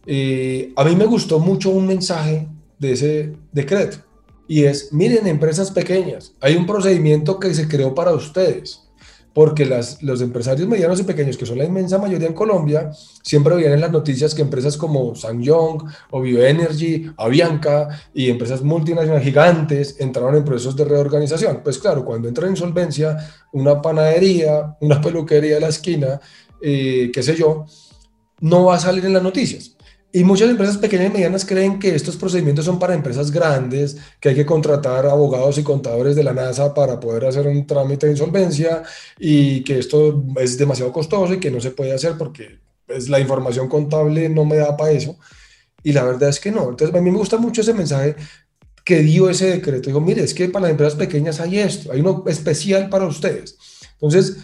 Eh, a mí me gustó mucho un mensaje de ese decreto y es, miren, empresas pequeñas, hay un procedimiento que se creó para ustedes porque los empresarios medianos y pequeños, que son la inmensa mayoría en Colombia, siempre veían las noticias que empresas como Sangyong o Bioenergy, Avianca y empresas multinacionales gigantes entraron en procesos de reorganización. Pues claro, cuando entra en insolvencia una panadería, una peluquería de la esquina, eh, qué sé yo, no va a salir en las noticias. Y muchas empresas pequeñas y medianas creen que estos procedimientos son para empresas grandes, que hay que contratar abogados y contadores de la NASA para poder hacer un trámite de insolvencia y que esto es demasiado costoso y que no se puede hacer porque pues, la información contable no me da para eso. Y la verdad es que no. Entonces, a mí me gusta mucho ese mensaje que dio ese decreto. Digo, mire, es que para las empresas pequeñas hay esto, hay uno especial para ustedes. Entonces,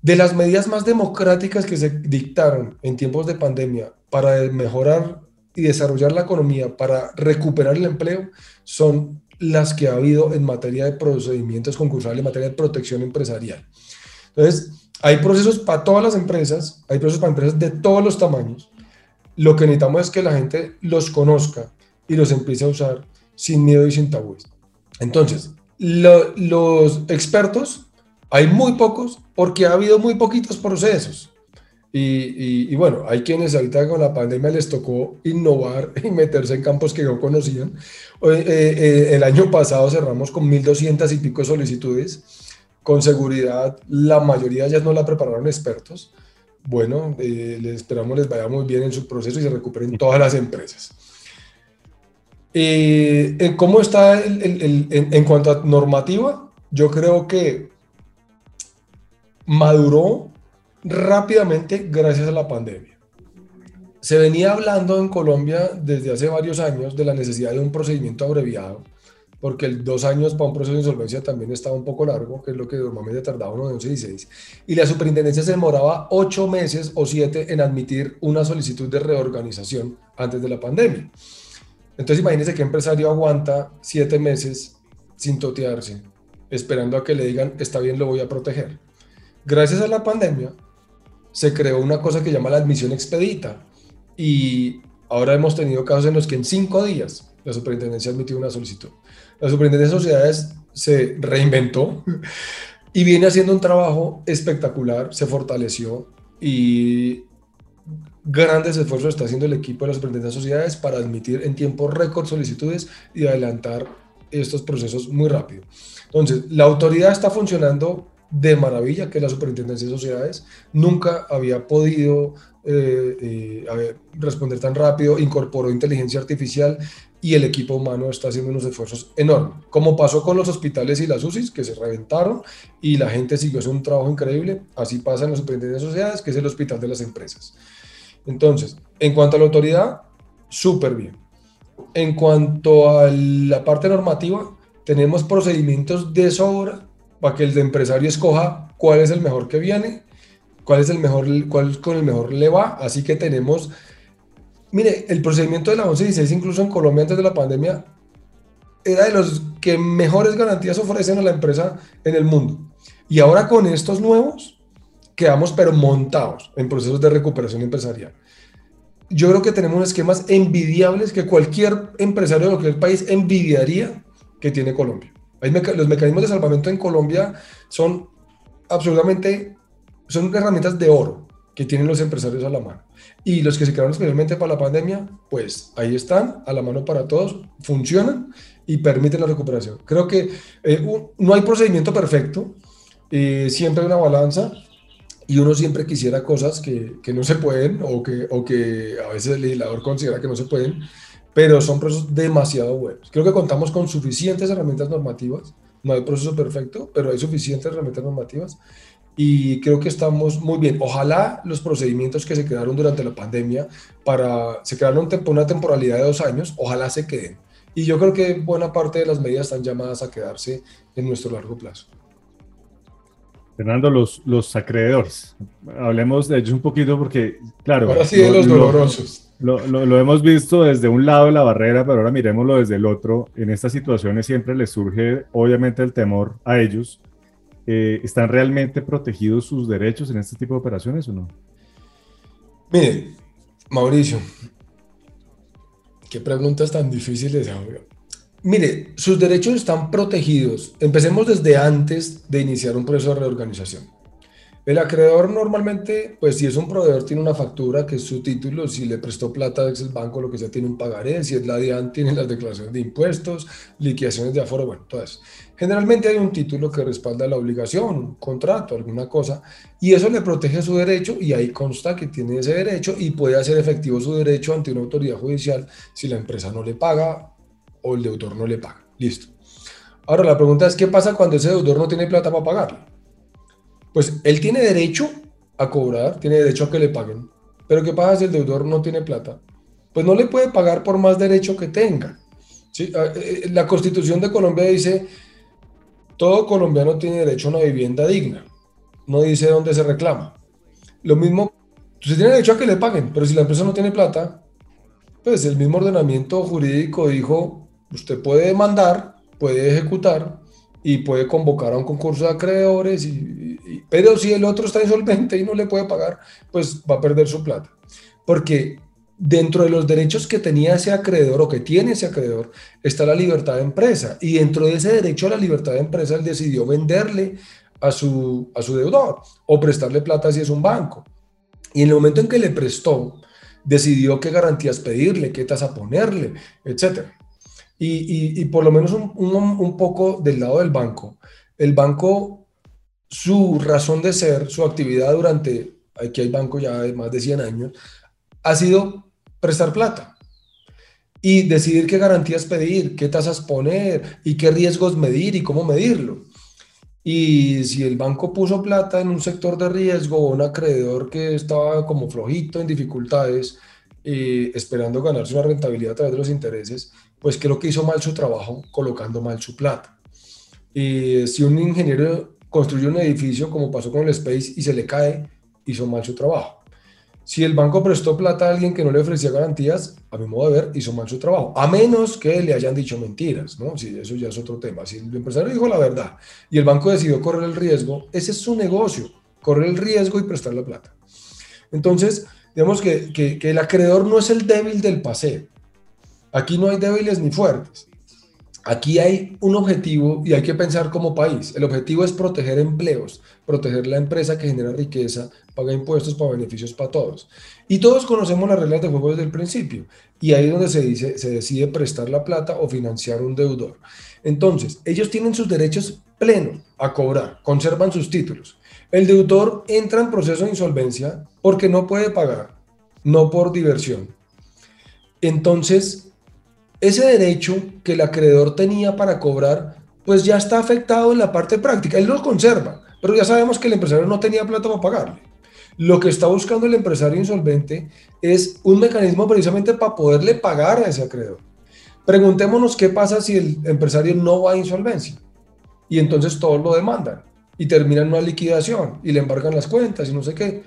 de las medidas más democráticas que se dictaron en tiempos de pandemia para mejorar y desarrollar la economía, para recuperar el empleo, son las que ha habido en materia de procedimientos concursales, en materia de protección empresarial. Entonces, hay procesos para todas las empresas, hay procesos para empresas de todos los tamaños. Lo que necesitamos es que la gente los conozca y los empiece a usar sin miedo y sin tabúes. Entonces, los expertos hay muy pocos porque ha habido muy poquitos procesos. Y, bueno, hay quienes ahorita con la pandemia les tocó innovar y meterse en campos que no conocían. Eh, eh, el año pasado cerramos con 1.200 y pico solicitudes. Con seguridad, la mayoría ya no la prepararon expertos. Bueno, eh, les esperamos les vaya muy bien en su proceso y se recuperen todas las empresas. ¿Cómo está en cuanto a normativa? Yo creo que maduró rápidamente gracias a la pandemia. Se venía hablando en Colombia desde hace varios años de la necesidad de un procedimiento abreviado, porque el dos años para un proceso de insolvencia también estaba un poco largo, que es lo que normalmente tardaba uno de 11 y 6, y la superintendencia se demoraba ocho meses o siete en admitir una solicitud de reorganización antes de la pandemia. Entonces imagínense qué empresario aguanta siete meses sin totearse, esperando a que le digan, está bien, lo voy a proteger. Gracias a la pandemia se creó una cosa que llama la admisión expedita y ahora hemos tenido casos en los que en cinco días la superintendencia admitió una solicitud. La superintendencia de sociedades se reinventó y viene haciendo un trabajo espectacular, se fortaleció y grandes esfuerzos está haciendo el equipo de la superintendencia de sociedades para admitir en tiempo récord solicitudes y adelantar estos procesos muy rápido. Entonces, la autoridad está funcionando de maravilla que la Superintendencia de Sociedades nunca había podido eh, eh, responder tan rápido, incorporó inteligencia artificial y el equipo humano está haciendo unos esfuerzos enormes. Como pasó con los hospitales y las UCIs, que se reventaron y la gente siguió haciendo un trabajo increíble, así pasa en la Superintendencia de Sociedades, que es el hospital de las empresas. Entonces, en cuanto a la autoridad, súper bien. En cuanto a la parte normativa, tenemos procedimientos de sobra para que el empresario escoja cuál es el mejor que viene, cuál es el mejor, cuál con el mejor le va. Así que tenemos, mire, el procedimiento de la 1116 incluso en Colombia antes de la pandemia era de los que mejores garantías ofrecen a la empresa en el mundo. Y ahora con estos nuevos quedamos pero montados en procesos de recuperación empresarial. Yo creo que tenemos esquemas envidiables que cualquier empresario de cualquier país envidiaría que tiene Colombia los mecanismos de salvamento en Colombia son absolutamente, son herramientas de oro que tienen los empresarios a la mano. Y los que se crearon especialmente para la pandemia, pues ahí están, a la mano para todos, funcionan y permiten la recuperación. Creo que eh, no hay procedimiento perfecto, eh, siempre hay una balanza y uno siempre quisiera cosas que, que no se pueden o que, o que a veces el legislador considera que no se pueden pero son procesos demasiado buenos. Creo que contamos con suficientes herramientas normativas. No hay proceso perfecto, pero hay suficientes herramientas normativas y creo que estamos muy bien. Ojalá los procedimientos que se crearon durante la pandemia para se crearon una temporalidad de dos años, ojalá se queden. Y yo creo que buena parte de las medidas están llamadas a quedarse en nuestro largo plazo. Fernando, los, los acreedores. Hablemos de ellos un poquito porque, claro. Ahora sí de los dolorosos. Lo, hemos visto desde un lado de la barrera, pero ahora miremoslo desde el otro. En estas situaciones siempre les surge, obviamente, el temor a ellos. Eh, ¿Están realmente protegidos sus derechos en este tipo de operaciones o no? Mire, Mauricio, qué preguntas tan difíciles. Mire, sus derechos están protegidos. Empecemos desde antes de iniciar un proceso de reorganización. El acreedor normalmente, pues si es un proveedor, tiene una factura que es su título, si le prestó plata es el banco, lo que sea, tiene un pagaré, si es la DIAN, tiene las declaraciones de impuestos, liquidaciones de aforo, bueno, todo eso. Generalmente hay un título que respalda la obligación, un contrato, alguna cosa, y eso le protege su derecho y ahí consta que tiene ese derecho y puede hacer efectivo su derecho ante una autoridad judicial si la empresa no le paga o el deudor no le paga. Listo. Ahora la pregunta es, ¿qué pasa cuando ese deudor no tiene plata para pagarle? Pues él tiene derecho a cobrar, tiene derecho a que le paguen. Pero ¿qué pasa si el deudor no tiene plata? Pues no le puede pagar por más derecho que tenga. Ah, eh, eh, la constitución de Colombia dice, todo colombiano tiene derecho a una vivienda digna. No dice dónde se reclama. Lo mismo, usted tiene derecho a que le paguen, pero si la empresa no tiene plata, pues el mismo ordenamiento jurídico dijo, usted puede demandar, puede ejecutar, y puede convocar a un concurso de acreedores, y, pero si el otro está insolvente y no le puede pagar, pues va a perder su plata. Porque dentro de los derechos que tenía ese acreedor o que tiene ese acreedor está la libertad de empresa. Y dentro de ese derecho a la libertad de empresa, él decidió venderle a su, a su deudor o prestarle plata si es un banco. Y en el momento en que le prestó, decidió qué garantías pedirle, qué tasa ponerle, etcétera y, por lo menos un, poco del lado del banco. El banco, su razón de ser, su actividad durante, aquí hay banco ya de más de 100 años, ha sido prestar plata y decidir qué garantías pedir, qué tasas poner y qué riesgos medir y cómo medirlo. Y si el banco puso plata en un sector de riesgo o un acreedor que estaba como flojito en dificultades, eh, esperando ganarse una rentabilidad a través de los intereses, pues creo que hizo mal su trabajo colocando mal su plata. Y si un ingeniero construye un edificio, como pasó con el Space, y se le cae, hizo mal su trabajo. Si el banco prestó plata a alguien que no le ofrecía garantías, a mi modo de ver, hizo mal su trabajo. A menos que le hayan dicho mentiras, ¿no? Si eso ya es otro tema. Si el empresario dijo la verdad y el banco decidió correr el riesgo, ese es su negocio, correr el riesgo y prestar la plata. Entonces, digamos que, que, que el acreedor no es el débil del paseo. Aquí no hay débiles ni fuertes. Aquí hay un objetivo y hay que pensar como país. El objetivo es proteger empleos, proteger la empresa que genera riqueza, paga impuestos para beneficios para todos. Y todos conocemos las reglas de juego desde el principio. Y ahí es donde se, decide prestar la plata o financiar un deudor. Entonces, ellos tienen sus derechos plenos a cobrar, conservan sus títulos. El deudor entra en proceso de insolvencia porque no puede pagar, no por diversión. Entonces, ese derecho que el acreedor tenía para cobrar, pues ya está afectado en la parte práctica. Él lo conserva, pero ya sabemos que el empresario no tenía plata para pagarle. Lo que está buscando el empresario insolvente es un mecanismo precisamente para poderle pagar a ese acreedor. Preguntémonos qué pasa si el empresario no va a insolvencia y entonces todos lo demandan y terminan una liquidación y le embargan las cuentas y no sé qué.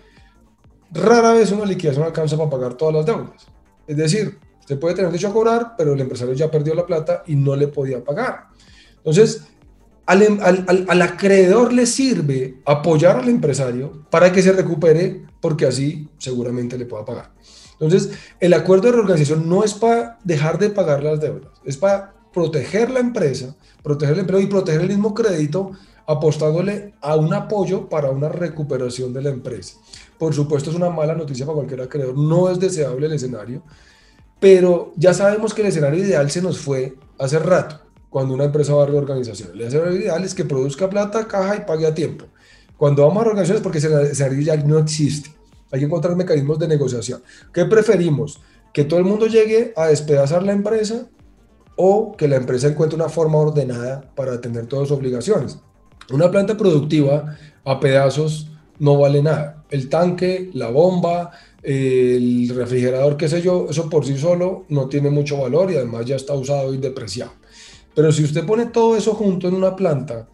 Rara vez una liquidación alcanza para pagar todas las deudas. Es decir, Usted puede tener derecho a cobrar, pero el empresario ya perdió la plata y no le podía pagar. Entonces, al, al, al, acreedor le sirve apoyar al empresario para que se recupere, porque así seguramente le pueda pagar. Entonces, el acuerdo de reorganización no es para dejar de pagar las deudas, es para proteger la empresa, proteger el empleo y proteger el mismo crédito, apostándole a un apoyo para una recuperación de la empresa. Por supuesto, es una mala noticia para cualquier acreedor, no es deseable el escenario, pero ya sabemos que el escenario ideal se nos fue hace rato, cuando una empresa va a reorganización. El escenario ideal es que produzca plata, caja y pague a tiempo. Cuando vamos a reorganizaciones, porque ese escenario ideal no existe. Hay que encontrar mecanismos de negociación. ¿Qué preferimos? ¿Que todo el mundo llegue a despedazar la empresa o que la empresa encuentre una forma ordenada para atender todas sus obligaciones? Una planta productiva a pedazos no vale nada. El tanque, la bomba, el refrigerador, qué sé yo, eso por sí solo no tiene mucho valor y además ya está usado y depreciado. Pero si usted pone todo eso junto en una planta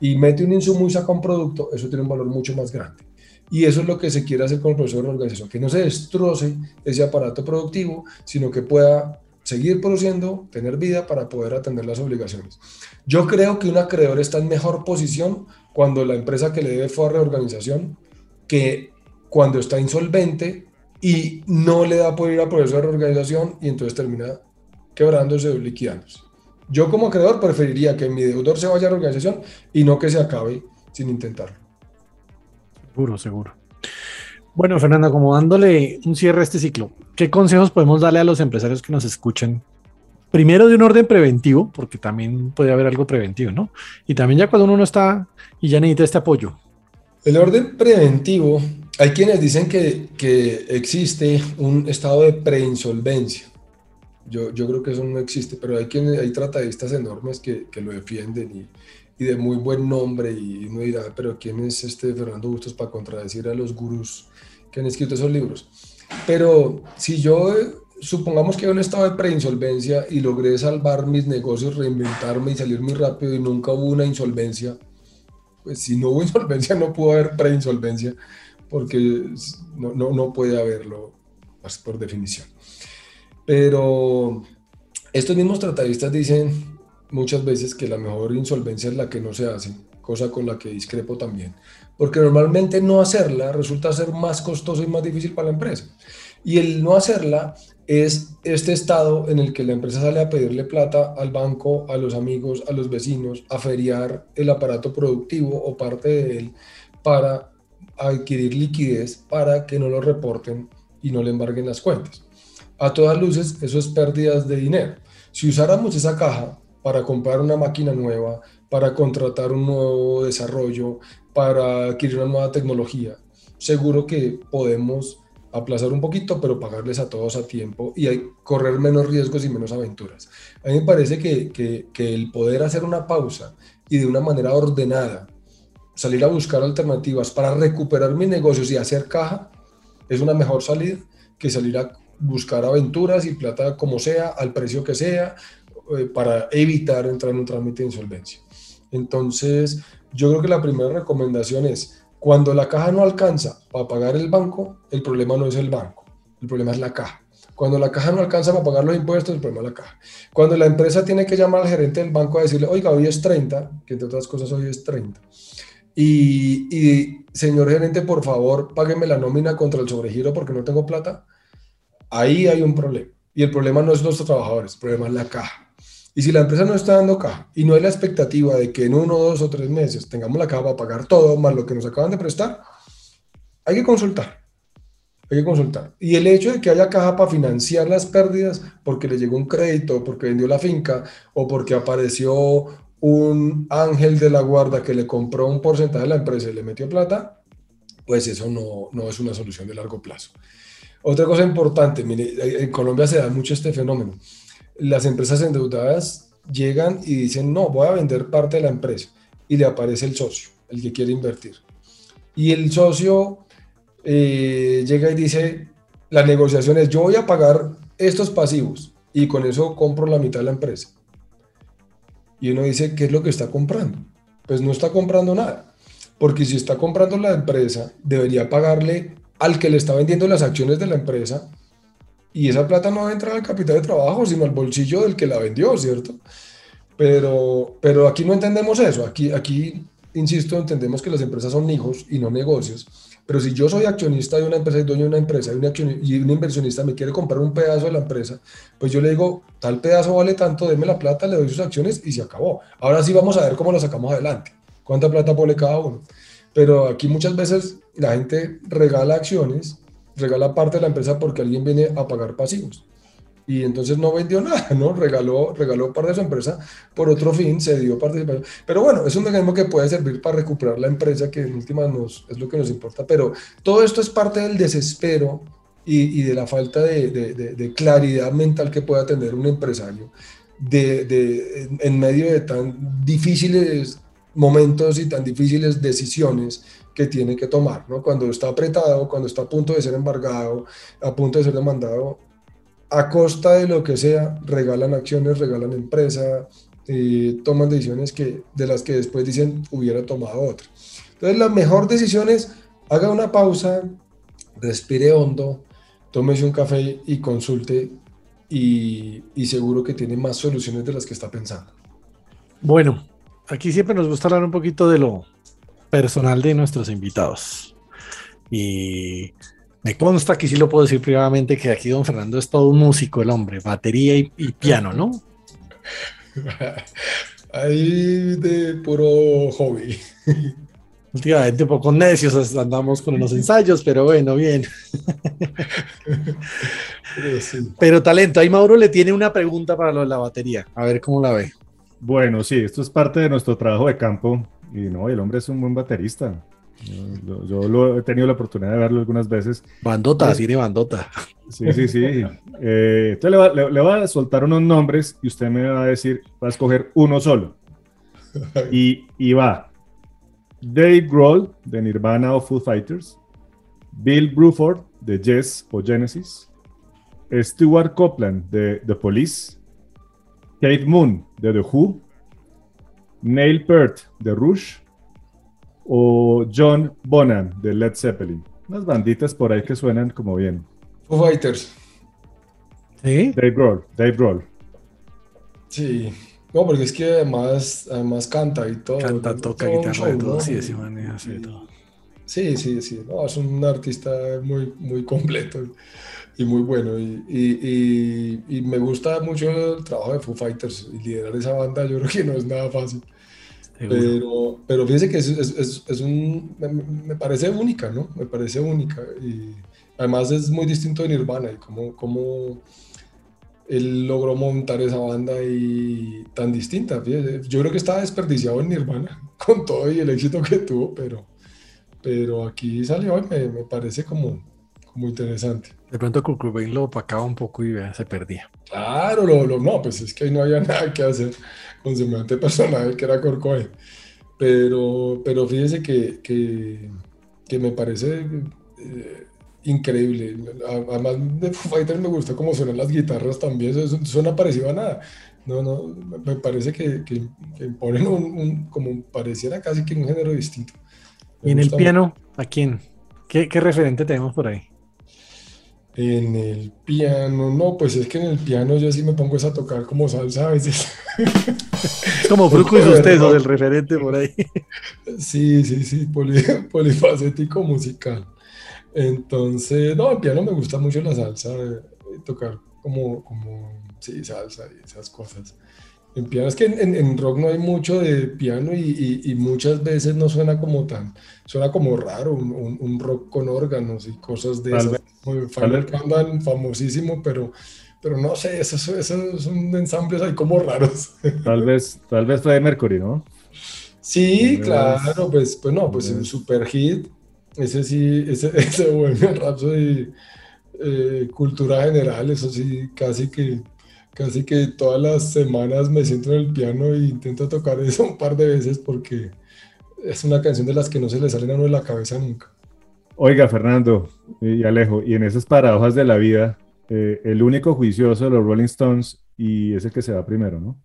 y mete un insumo y saca un producto, eso tiene un valor mucho más grande. Y eso es lo que se quiere hacer con el proceso de organización, que no se destroce ese aparato productivo, sino que pueda seguir produciendo, tener vida para poder atender las obligaciones. Yo creo que un acreedor está en mejor posición cuando la empresa que le debe fue a reorganización que cuando está insolvente y no le da por ir a proceso de reorganización y entonces termina quebrándose o liquidándose. Yo como acreedor preferiría que mi deudor se vaya a reorganización y no que se acabe sin intentarlo. Seguro, seguro. Bueno, Fernanda, como dándole un cierre a este ciclo, ¿qué consejos podemos darle a los empresarios que nos escuchan? Primero de un orden preventivo, porque también puede haber algo preventivo, ¿no? Y también ya cuando uno no está y ya necesita este apoyo. El orden preventivo, hay quienes dicen que, que existe un estado de preinsolvencia. Yo, yo creo que eso no existe, pero hay, quienes, hay tratadistas enormes que, que lo defienden y, y de muy buen nombre y uno dirá, pero ¿quién es este Fernando Bustos para contradecir a los gurús que han escrito esos libros? Pero si yo, supongamos que hay un estado de preinsolvencia y logré salvar mis negocios, reinventarme y salir muy rápido y nunca hubo una insolvencia, pues si no hubo insolvencia no pudo haber preinsolvencia porque no, no, no puede haberlo pues, por definición. Pero estos mismos tratadistas dicen muchas veces que la mejor insolvencia es la que no se hace, cosa con la que discrepo también, porque normalmente no hacerla resulta ser más costoso y más difícil para la empresa. Y el no hacerla es este estado en el que la empresa sale a pedirle plata al banco, a los amigos, a los vecinos, a feriar el aparato productivo o parte de él para adquirir liquidez para que no lo reporten y no le embarguen las cuentas. A todas luces, eso es pérdidas de dinero. Si usáramos esa caja para comprar una máquina nueva, para contratar un nuevo desarrollo, para adquirir una nueva tecnología. Seguro que podemos aplazar un poquito, pero pagarles a todos a tiempo y correr menos riesgos y menos aventuras. A mí me parece que, que el poder hacer una pausa y de una manera ordenada salir a buscar alternativas para recuperar mis negocios y hacer caja es una mejor salida que salir a buscar aventuras y plata como sea, al precio que sea, eh, para evitar entrar en un trámite de insolvencia. Entonces, yo creo que la primera recomendación es, cuando la caja no alcanza para pagar el banco, el problema no es el banco, el problema es la caja. Cuando la caja no alcanza para pagar los impuestos, el problema es la caja. Cuando la empresa tiene que llamar al gerente del banco a decirle, oiga, hoy es 30, que entre otras cosas hoy es 30. Y, y señor gerente, por favor, págueme la nómina contra el sobregiro porque no tengo plata. Ahí hay un problema. Y el problema no es los trabajadores, el problema es la caja. Y si la empresa no está dando caja y no hay la expectativa de que en uno, dos o tres meses tengamos la caja para pagar todo más lo que nos acaban de prestar, hay que consultar. Hay que consultar. Y el hecho de que haya caja para financiar las pérdidas porque le llegó un crédito, porque vendió la finca o porque apareció un ángel de la guarda que le compró un porcentaje de la empresa y le metió plata, pues eso no, no es una solución de largo plazo. Otra cosa importante, en Colombia se da mucho este fenómeno las empresas endeudadas llegan y dicen, no, voy a vender parte de la empresa. Y le aparece el socio, el que quiere invertir. Y el socio eh, llega y dice, la negociación es, yo voy a pagar estos pasivos y con eso compro la mitad de la empresa. Y uno dice, ¿qué es lo que está comprando? Pues no está comprando nada. Porque si está comprando la empresa, debería pagarle al que le está vendiendo las acciones de la empresa y esa plata no va a entrar al capital de trabajo, sino al bolsillo del que la vendió, ¿cierto? Pero, pero aquí no entendemos eso. Aquí, aquí, insisto, entendemos que las empresas son hijos y no negocios. Pero si yo soy accionista de una empresa y dueño de una empresa y, un inversionista me quiere comprar un pedazo de la empresa, pues yo le digo, tal pedazo vale tanto, deme la plata, le doy sus acciones y se acabó. Ahora sí vamos a ver cómo lo sacamos adelante. ¿Cuánta plata pone cada uno? Pero aquí muchas veces la gente regala acciones regala parte de la empresa porque alguien viene a pagar pasivos. Y entonces no vendió nada, ¿no? Regaló, regaló parte de su empresa por otro fin, se dio participación. Pero bueno, es un mecanismo que puede servir para recuperar la empresa, que en última nos, es lo que nos importa. Pero todo esto es parte del desespero y, y de la falta de, de, de, claridad mental que pueda tener un empresario de, en medio de tan difíciles momentos y tan difíciles decisiones que tiene que tomar, ¿no? Cuando está apretado, cuando está a punto de ser embargado, a punto de ser demandado, a costa de lo que sea, regalan acciones, regalan empresa, eh, toman decisiones que, de las que después dicen hubiera tomado otra. Entonces la mejor decisión es haga una pausa, respire hondo, tómese un café y consulte y, y seguro que tiene más soluciones de las que está pensando. Bueno, aquí siempre nos gusta hablar un poquito de lo personal de nuestros invitados. Y me consta que sí lo puedo decir privadamente que aquí don Fernando es todo un músico, el hombre, batería y, piano, ¿no? Ahí de puro hobby. Últimamente un poco necios andamos con los ensayos, pero bueno, bien. Pero talento, ahí Mauro le tiene una pregunta para lo de la batería. A ver cómo la ve. Bueno, sí, esto es parte de nuestro trabajo de campo. Y no, el hombre es un buen baterista. Yo, yo lo he tenido la oportunidad de verlo algunas veces. Bandota, tiene bandota. Sí, sí, sí. Eh, entonces le, va, le, le voy a soltar unos nombres y usted me va a decir, va a escoger uno solo. Y, y va Dave Grohl de Nirvana o Foo Fighters, Bill Bruford de Yes o Genesis, Stuart Copeland de The Police, Kate Moon de The Who, Neil Peart de Rush o John Bonham de Led Zeppelin. Unas banditas por ahí que suenan como bien. Foo Fighters. ¿Sí? Dave Grohl, Dave Grohl. Sí. No, porque es que además, además canta y todo. Canta, toca Todo guitarra show, y todo. ¿no? Sí, hace de todo. Sí, sí, sí. No, es un artista muy, muy completo y muy bueno. Y, y- y- y me gusta mucho el trabajo de Foo Fighters y liderar esa banda. Yo creo que no es nada fácil. Pero, pero fíjese que es, es- es- un, me, me parece única, ¿no? Me parece única. Y además es muy distinto de Nirvana y cómo, cómo él logró montar esa banda y tan distinta. fíjese. Yo creo que estaba desperdiciado en Nirvana con todo y el éxito que tuvo, pero, pero aquí salió y me, me parece como, como interesante. De pronto Kurt Cobain lo opacaba un poco y se perdía. Claro, lo, lo- no, pues es que ahí no había nada que hacer con semejante personaje que era Cobain. Pero, pero fíjese que, que, que me parece eh, increíble. Además de Foo Fighters me gusta cómo suenan las guitarras también, eso suena parecido a nada. No, no, me parece que, que, que imponen un, un- como pareciera casi que un género distinto. Me Y en el piano, ¿a quién? ¿Qué, qué referente tenemos por ahí? En el piano, no, pues es que en el piano yo sí me pongo a tocar como salsa a veces. Es como Fruco y sus tesos, el referente por ahí. Sí, sí, sí, poli- polifacético musical. Entonces, no, el piano me gusta mucho la salsa, eh, tocar como, como, sí, salsa y esas cosas. En piano, es que en, en- en rock no hay mucho de piano y, y- y muchas veces no suena como tan, suena como raro, un, un- un rock con órganos y cosas de esas. vez- Countdown, famosísimo, pero, pero no sé, esos, esos son ensambles ahí como raros. Tal vez, tal vez Freddie Mercury, ¿no? Sí, claro, pues, pues no, pues un super hit. Ese sí, ese, ese Bohemian Rhapsody, eh, cultura general, eso sí, casi que, casi que todas las semanas me siento en el piano e intento tocar eso un par de veces porque es una canción de las que no se le salen a uno de la cabeza nunca. Oiga, Fernando y Alejo, y en esas paradojas de la vida, eh, el único juicioso de los Rolling Stones y es el que se va primero, ¿no?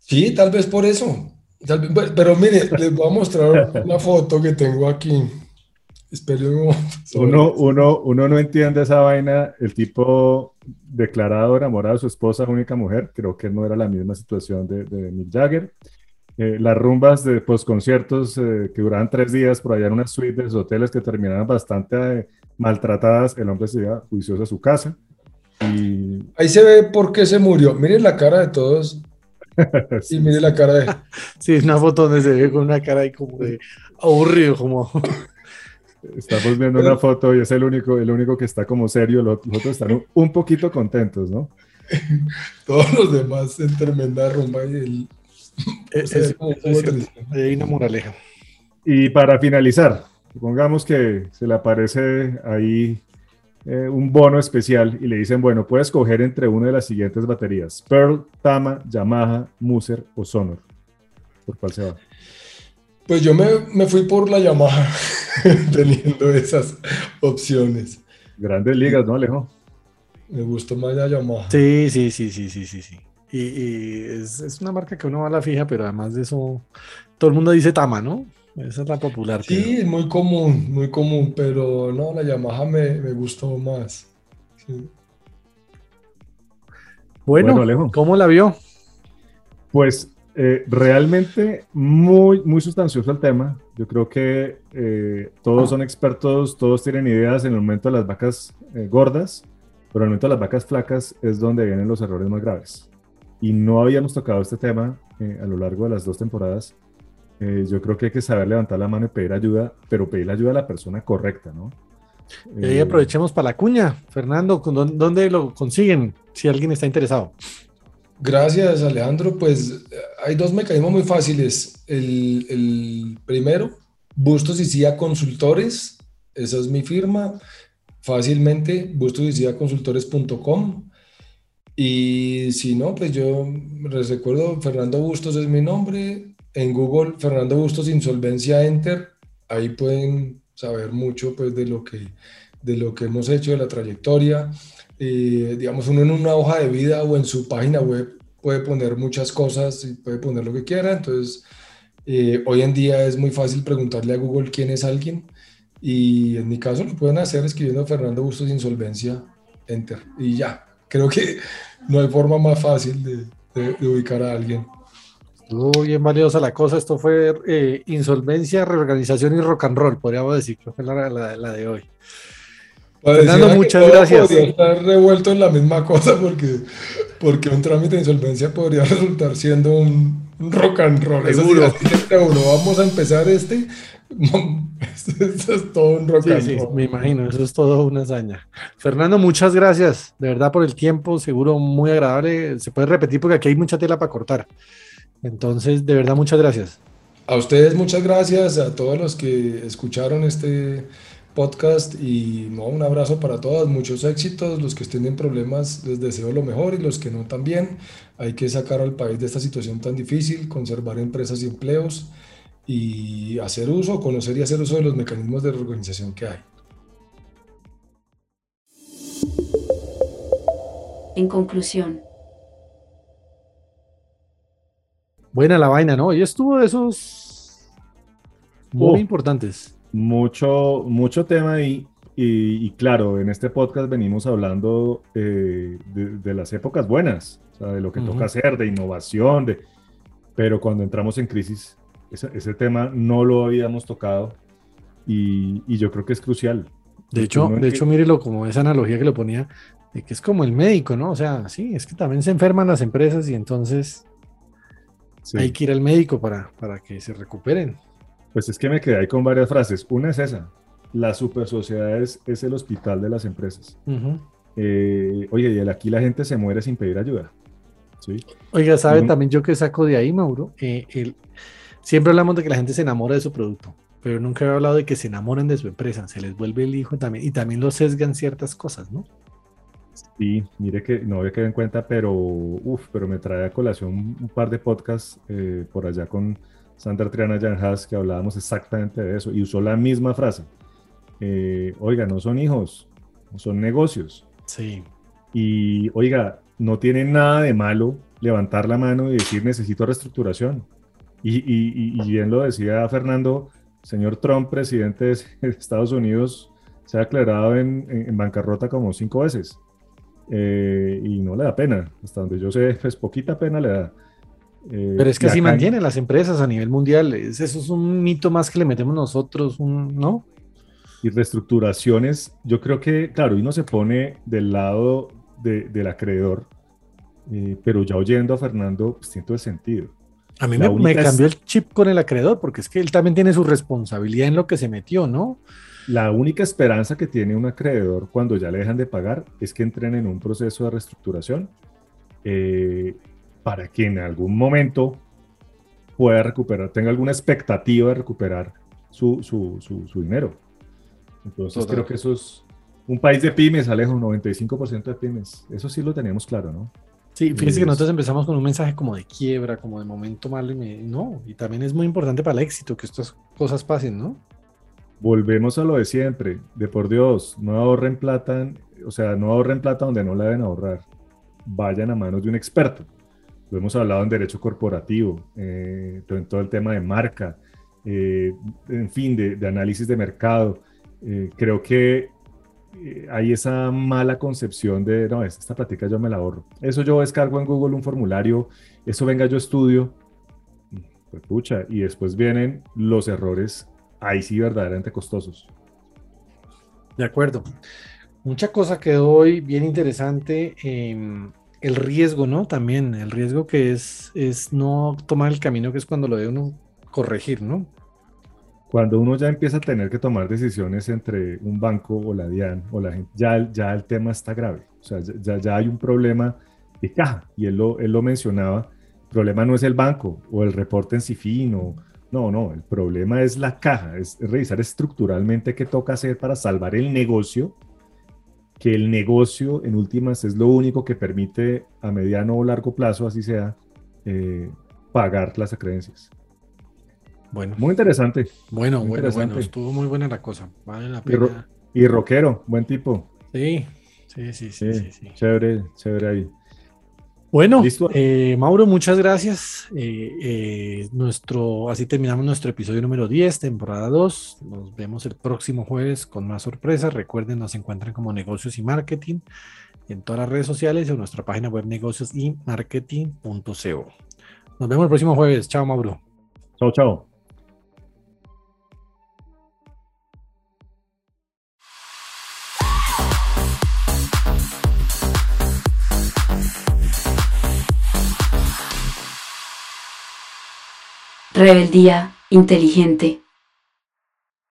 Sí, tal vez por eso. Tal vez- pero, pero mire, les voy a mostrar una foto que tengo aquí. Momento. Uno, uno, uno no entiende esa vaina, el tipo declarado enamorado de su esposa, única mujer, creo que no era la misma situación de, de Mick Jagger. Eh, las rumbas de posconciertos eh, que duraban tres días por allá en una suite de los hoteles que terminaban bastante eh, maltratadas, el hombre se iba juicioso a su casa. Y Ahí se ve por qué se murió. Miren la cara de todos y miren la cara de... Sí, es una foto donde se ve con una cara ahí como de aburrido, como estamos viendo una foto y es el único, el único que está como serio, los los otros están un, un poquito contentos, ¿no? todos los demás en tremenda rumba y el... es, es- como- es hay una moraleja. Y para finalizar, supongamos que se le aparece ahí eh, un bono especial y le dicen, bueno, puedes escoger entre una de las siguientes baterías, Pearl, Tama, Yamaha, Muser o Sonor. ¿Por cuál se va? Pues yo me, me fui por la Yamaha teniendo esas opciones. Grandes ligas, ¿no, Alejo? Me gustó más la Yamaha. Sí, sí, sí, sí, sí, sí, sí. Y, y es, es una marca que uno va a la fija, pero además de eso, todo el mundo dice Tama, ¿no? Esa es la popular. Sí, pero- es muy común, muy común, pero no, la Yamaha me, me gustó más. Sí. Bueno, Bueno, Alejo. ¿cómo la vio? Pues eh, realmente muy, muy sustancioso el tema. Yo creo que eh, todos son expertos, todos tienen ideas en el momento de las vacas eh, gordas, pero en el momento de las vacas flacas es donde vienen los errores más graves. Y no habíamos tocado este tema eh, a lo largo de las dos temporadas. Eh, yo creo que hay que saber levantar la mano y pedir ayuda, pero pedir la ayuda a la persona correcta, ¿no? Y ahí Eh, aprovechemos para la cuña. Fernando, ¿con dónde- ¿dónde lo consiguen? Si alguien está interesado. Gracias, Alejandro. Pues eh, hay dos mecanismos muy fáciles. El, primero, Bustos y Cía Consultores. Esa es mi firma. Fácilmente, bustosicíaconsultores.com. Y si no, pues yo les recuerdo, Fernando Bustos es mi nombre. En Google, Fernando Bustos Insolvencia Enter. Ahí pueden saber mucho pues, de, lo que, de lo que hemos hecho, de la trayectoria. Eh, digamos, uno en una hoja de vida o en su página web puede poner muchas cosas y puede poner lo que quiera. Entonces, eh, hoy en día es muy fácil preguntarle a Google quién es alguien. Y en mi caso lo pueden hacer escribiendo Fernando Bustos Insolvencia Enter. Y ya, creo que no hay forma más fácil de, ubicar a alguien. Estuvo bien valiosa la cosa. Esto fue eh, insolvencia, reorganización y rock and roll, podríamos decir. Que la- la de hoy. Fernando, que muchas gracias. Podría estar revuelto en la misma cosa porque, porque un trámite de insolvencia podría resultar siendo un, rock and roll. Eso sí, Seguro. uno, vamos a empezar este. Esto, esto es todo un rock Sí, and sí, roll. me imagino, eso es todo una hazaña. Fernando, muchas gracias, de verdad, por el tiempo, seguro muy agradable. Se puede repetir porque aquí hay mucha tela para cortar. Entonces, de verdad, muchas gracias. A ustedes muchas gracias, a todos los que escucharon este podcast y no, un abrazo para todas, muchos éxitos, los que estén en problemas les deseo lo mejor y los que no también. Hay que sacar al país de esta situación tan difícil, conservar empresas y empleos y hacer uso, conocer y hacer uso de los mecanismos de reorganización que hay. En conclusión, Buena la vaina, ¿no? Y estuvo de esos muy Oh. importantes. Mucho, mucho tema ahí. Y, y claro, en este podcast venimos hablando eh, de, de las épocas buenas, o sea, de lo que toca hacer, de innovación, de... pero cuando entramos en crisis, ese, ese tema no lo habíamos tocado y, y yo creo que es crucial. De Porque hecho, de hecho, mírelo como esa analogía que lo ponía, de que es como el médico, ¿no? O sea, sí, es que también se enferman las empresas y entonces Sí. hay que ir al médico para, para que se recuperen. Pues es que me quedé ahí con varias frases. Una es esa, la super sociedad es, es el hospital de las empresas. Eh, oye, y aquí la gente se muere sin pedir ayuda. ¿sí? Oiga, ¿sabe también yo que saco de ahí, Mauro? Eh, el- siempre hablamos de que la gente se enamora de su producto, pero nunca he hablado de que se enamoren de su empresa, se les vuelve el hijo también, y también lo sesgan ciertas cosas, ¿no? Sí, mire que no había quedado en cuenta, pero, uf, pero me trae a colación un, un par de podcasts eh, por allá con Sandra Triana Janhas que hablábamos exactamente de eso y usó la misma frase. Eh, oiga, no son hijos, son negocios. Sí. Y oiga, no tiene nada de malo levantar la mano y decir necesito reestructuración. Y, y- y- bien lo decía Fernando, señor Trump, presidente de Estados Unidos, se ha declarado en, en- en bancarrota como cinco veces. Eh, y no le da pena, hasta donde yo sé, pues poquita pena le da. Eh, Pero es que así mantienen las empresas a nivel mundial. es- eso es un mito más que le metemos nosotros, un, ¿no? Y reestructuraciones, yo creo que, claro, uno se pone del lado de- del acreedor, eh, pero ya oyendo a Fernando, pues tiene todo el sentido. A mí me, me única es- cambió el chip con el acreedor, porque es que él también tiene su responsabilidad en lo que se metió, ¿no? La única esperanza que tiene un acreedor cuando ya le dejan de pagar es que entren en un proceso de reestructuración eh, para que en algún momento pueda recuperar, tenga alguna expectativa de recuperar su, su- su- su dinero. Entonces Total. creo que eso es un país de pymes, Alejo, un 95% de pymes. Eso sí lo teníamos claro, ¿no? Sí, fíjese que nosotros empezamos con un mensaje como de quiebra, como de momento malo, y me- no, y también es muy importante para el éxito que estas cosas pasen, ¿no? Volvemos a lo de siempre, de por Dios, no ahorren plata, o sea, no ahorren plata donde no la deben ahorrar. Vayan a manos de un experto. Lo hemos hablado en derecho corporativo, eh, en todo el tema de marca, eh, en fin, de, de análisis de mercado. Eh, creo que eh, hay esa mala concepción de, no, es- esta plática yo me la ahorro. Eso yo descargo en Google un formulario, eso venga yo estudio, pues pucha, y después vienen los errores, ahí sí verdaderamente costosos. De acuerdo. Mucha cosa quedó hoy bien interesante. em, el riesgo, ¿no? También, el riesgo que es, es no tomar el camino que es cuando lo ve uno corregir, ¿no? Cuando uno ya empieza a tener que tomar decisiones entre un banco o la DIAN o la gente, ya, ya el tema está grave. O sea, ya, ya hay un problema de caja. Y él lo, él lo mencionaba. El problema no es el banco o el reporte en CIFIN o, no, no, el problema es la caja, es revisar estructuralmente qué toca hacer para salvar el negocio, que el negocio en últimas es lo único que permite a mediano o largo plazo, así sea, eh, pagar las acreencias. Bueno, Muy interesante. bueno, muy bueno, bueno, estuvo muy buena la cosa. Vale la Y, ro- pena. y rockero, buen tipo. Sí, sí, sí, sí, Sí, sí, sí. Chévere, chévere ahí. Bueno, eh, Mauro, muchas gracias. Eh, eh, nuestro, así terminamos nuestro episodio número 10, temporada 2. Nos vemos el próximo jueves con más sorpresas. Recuerden, nos encuentran como negocios y marketing en todas las redes sociales y en nuestra página web negocios y marketing.co. Nos vemos el próximo jueves. Chao, Mauro. Chao, chao. Rebeldía inteligente.